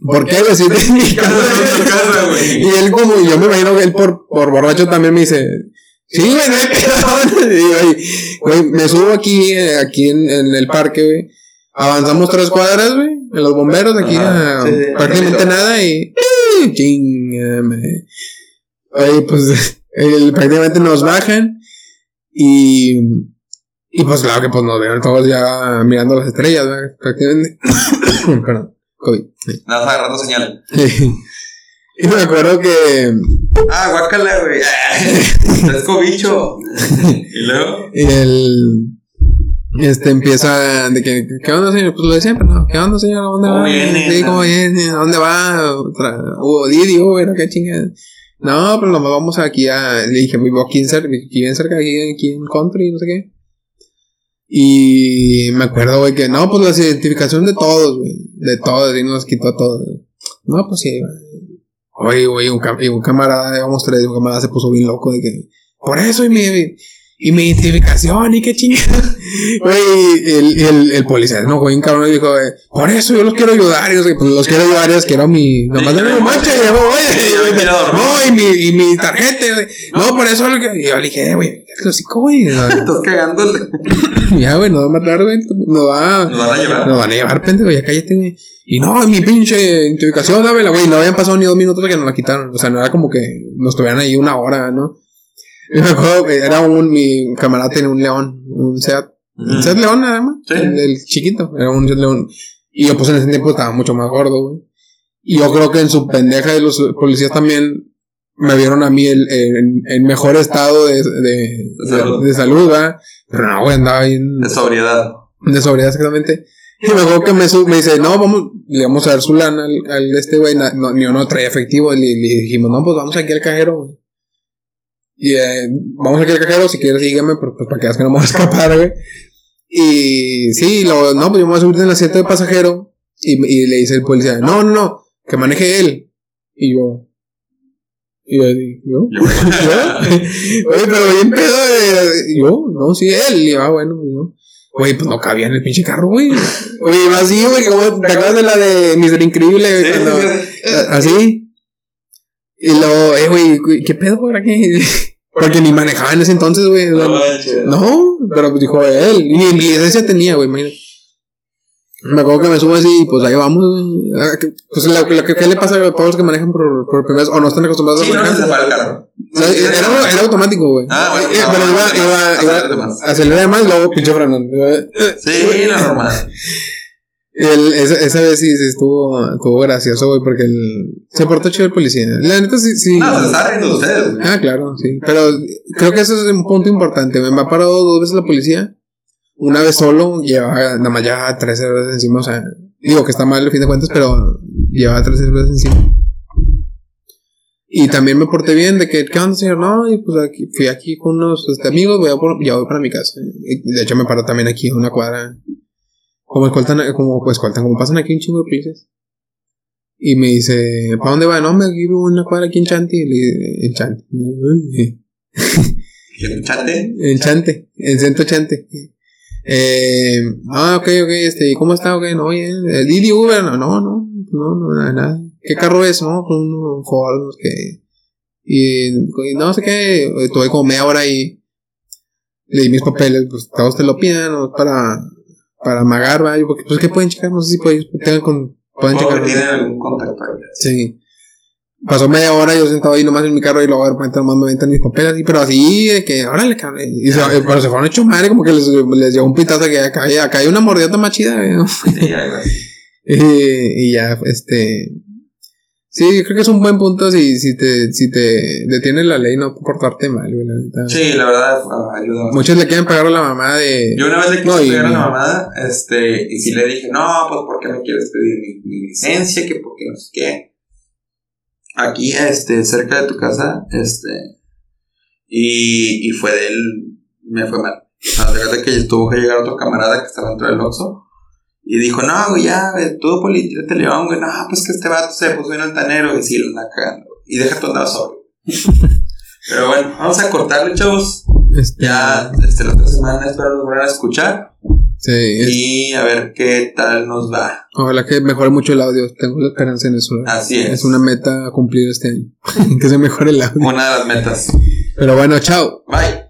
¿Por qué? Güey, si en mi casa, güey. Y él como, yo me imagino que él por, por borracho también me dice, sí, güey, no hay pedo. Y güey, me subo aquí, eh, aquí en, en el parque, güey. Avanzamos tres cuadras, güey, en los bomberos aquí, a, sí, prácticamente nada y... Chingame. Oye, pues, el, prácticamente nos bajan y... Y pues claro que pues nos vieron todos ya mirando las estrellas, güey, prácticamente. Perdón, COVID. Sí. Nada, agarrando señal. Y me acuerdo que. Ah, guácala, güey. Es cobicho. y luego. Y el. Este empieza de que, ¿qué onda, señor? Pues lo de siempre, ¿no? ¿Qué onda, señor? ¿Dónde ¿Cómo va? viene? Sí, ¿cómo viene? ¿A dónde va? Hubo Didi, Uber, qué chingada. No, pero nos vamos aquí a. Le dije, vivo aquí cerca, aquí en cerca, aquí, aquí en country, no sé qué. Y me acuerdo, güey, que no, pues la identificación de todos, güey. De todos, y nos quitó todo. No, pues sí, güey. Oye, güey, un, cam un camarada, digamos tres, un camarada se puso bien loco de que. Por eso, y mi, y mi identificación, y qué chingada. Güey, el, el, el policía, no, güey, un cabrón dijo, eh, por eso yo los quiero ayudar. Y yo, pues los quiero ayudar, es quiero mi. Nomás de mi mancha, y yo, güey, no, y mi, y mi tarjeta, güey. No, por eso lo que. Y yo le dije, güey, lo hocico, güey. Estás cagándole. Ya, güey, nos va a matar, güey. Nos va. Nos van a llevar. Nos van a llevar, pendejo, ya cállate, güey. Y no, mi pinche identificación, dámela, güey. No habían pasado ni dos minutos que nos la quitaron. O sea, no era como que nos tuvieran ahí una hora, ¿no? Me acuerdo que era un, mi camarada tenía un león, un Seat. Un Seat León, además. Sí. El, el chiquito, era un Seat León. Y yo, pues en ese tiempo estaba mucho más gordo, güey. Y yo creo que en su pendeja de los policías también me vieron a mí el, el, el mejor estado de, de, de, salud. de salud, ¿verdad? Pero no, güey, andaba bien. De sobriedad. De sobriedad, exactamente. Y me acuerdo que me, me dice, no, vamos, le vamos a dar su lana al, al este güey, no, ni uno traía efectivo, y le, le dijimos, no, pues vamos aquí al cajero, güey. Y eh, vamos aquí al cajero, si quieres sígueme, pero pues para que veas que no me voy a escapar, güey. Y sí, lo, no, pues yo me voy a subir en el asiento de pasajero, y, y le dice el policía, no, no, no, que maneje él. Y yo, y yo, ¿yo? Yo. ¿Yo? Oye, pero bien pedo, eh, yo, no, sí, él, y yo, ah, bueno, yo. Güey, pues no cabía en el pinche carro, güey. Oye, así, güey, como te acuerdas de la de Mr. Increíble, cuando- sí, sí. así. Y luego, eh, güey, ¿qué pedo por aquí? Porque ni manejaba en ese entonces, güey. No. No, pero pues dijo él. Y ni licencia tenía, güey, imagínate. Me acuerdo que me subo así y pues ahí vamos, güey. Ah, Pues lo, lo que ¿qué le pasa a todos los que manejan por, por primera vez o no están acostumbrados Sí, a no manejar. para el carro. O sea, era, era automático, güey. Ah, bueno, Eh, no, pero no, iba, no, iba, iba, más. acelera de más y luego pinche frenando. Sí, la normal. El, esa, esa vez sí, sí estuvo, estuvo gracioso, güey, porque el, se portó chido el policía. La neta sí, sí. No, se está riendo de ustedes, güey. Ah, claro, sí. Pero creo que eso es un punto importante. Me ha parado dos veces la policía. Una vez solo, llevaba nada más ya tres cervezas encima. O sea, digo que está mal al fin de cuentas, pero llevaba tres cervezas encima. Y también me porté bien de que, ¿qué onda, señor? No, y pues aquí, fui aquí con unos este, amigos, voy a por, ya voy para mi casa. Y de hecho me paró también aquí en una cuadra. Como escoltan, como pues escoltan, como pasan aquí un chingo de policías. Y me dice, ¿para dónde va? No, me vivo en una cuadra aquí en Chanti. Y le en Chanti. Uy, ¿El chate? En Chante, en Centro Chante. Eh, ah, ok, ok, este, ¿y ¿cómo está? Ok, no, oye, el Didi Uber, no, no, no, no, no, nada, nada. ¿Qué carro es? No, pues un Ford, no sé qué. Y, y no sé qué, estuve como media hora ahí. Le di mis papeles, pues todos te lo piden, ¿no? Para, para amagar. Yo, porque, pues, ¿qué pueden checar? No sé si pueden, tengan con, pueden checar. que tienen algún contacto. Sí. Pasó media hora yo sentado ahí nomás en mi carro y luego de repente nomás me aventan mis papeles así, pero así de que, órale, cabrón. Y se, eh, pero se fueron hechos madre, como que les, les llegó un pitazo que acá, hay- acá hay una mordida más chida. Sí, y, y ya, este. Sí, yo creo que es un buen punto si, si te, si te detiene la ley no portarte mal, güey, la neta. Sí, la verdad, ah, ayuda. Muchos le quieren pegar a la mamá de. Yo una vez le quise No, pegar a la mamá, este, y sí le dije, no, pues, ¿por qué me quieres pedir mi, mi licencia? Que porque no sé qué. Aquí, este, cerca de tu casa, este, y, y fue de él, me fue mal. Haz de que tuvo que llegar otro camarada que estaba dentro del Oxxo. Y dijo, no, güey, ya, güey, todo política león, güey. No, pues que este vato se puso en altanero y sí, lo anda cagando. Y deja tu andar sobre. Pero bueno, vamos a cortarle, chavos. Este, Ya, este, la otra semana espero a escuchar. Sí, es- Y a ver qué tal nos va. ojalá que mejore mucho el audio. Tengo la esperanza en eso. Así es. Es una meta a cumplir este año. que se mejore el audio. Una de las metas. Pero bueno, chao. Bye.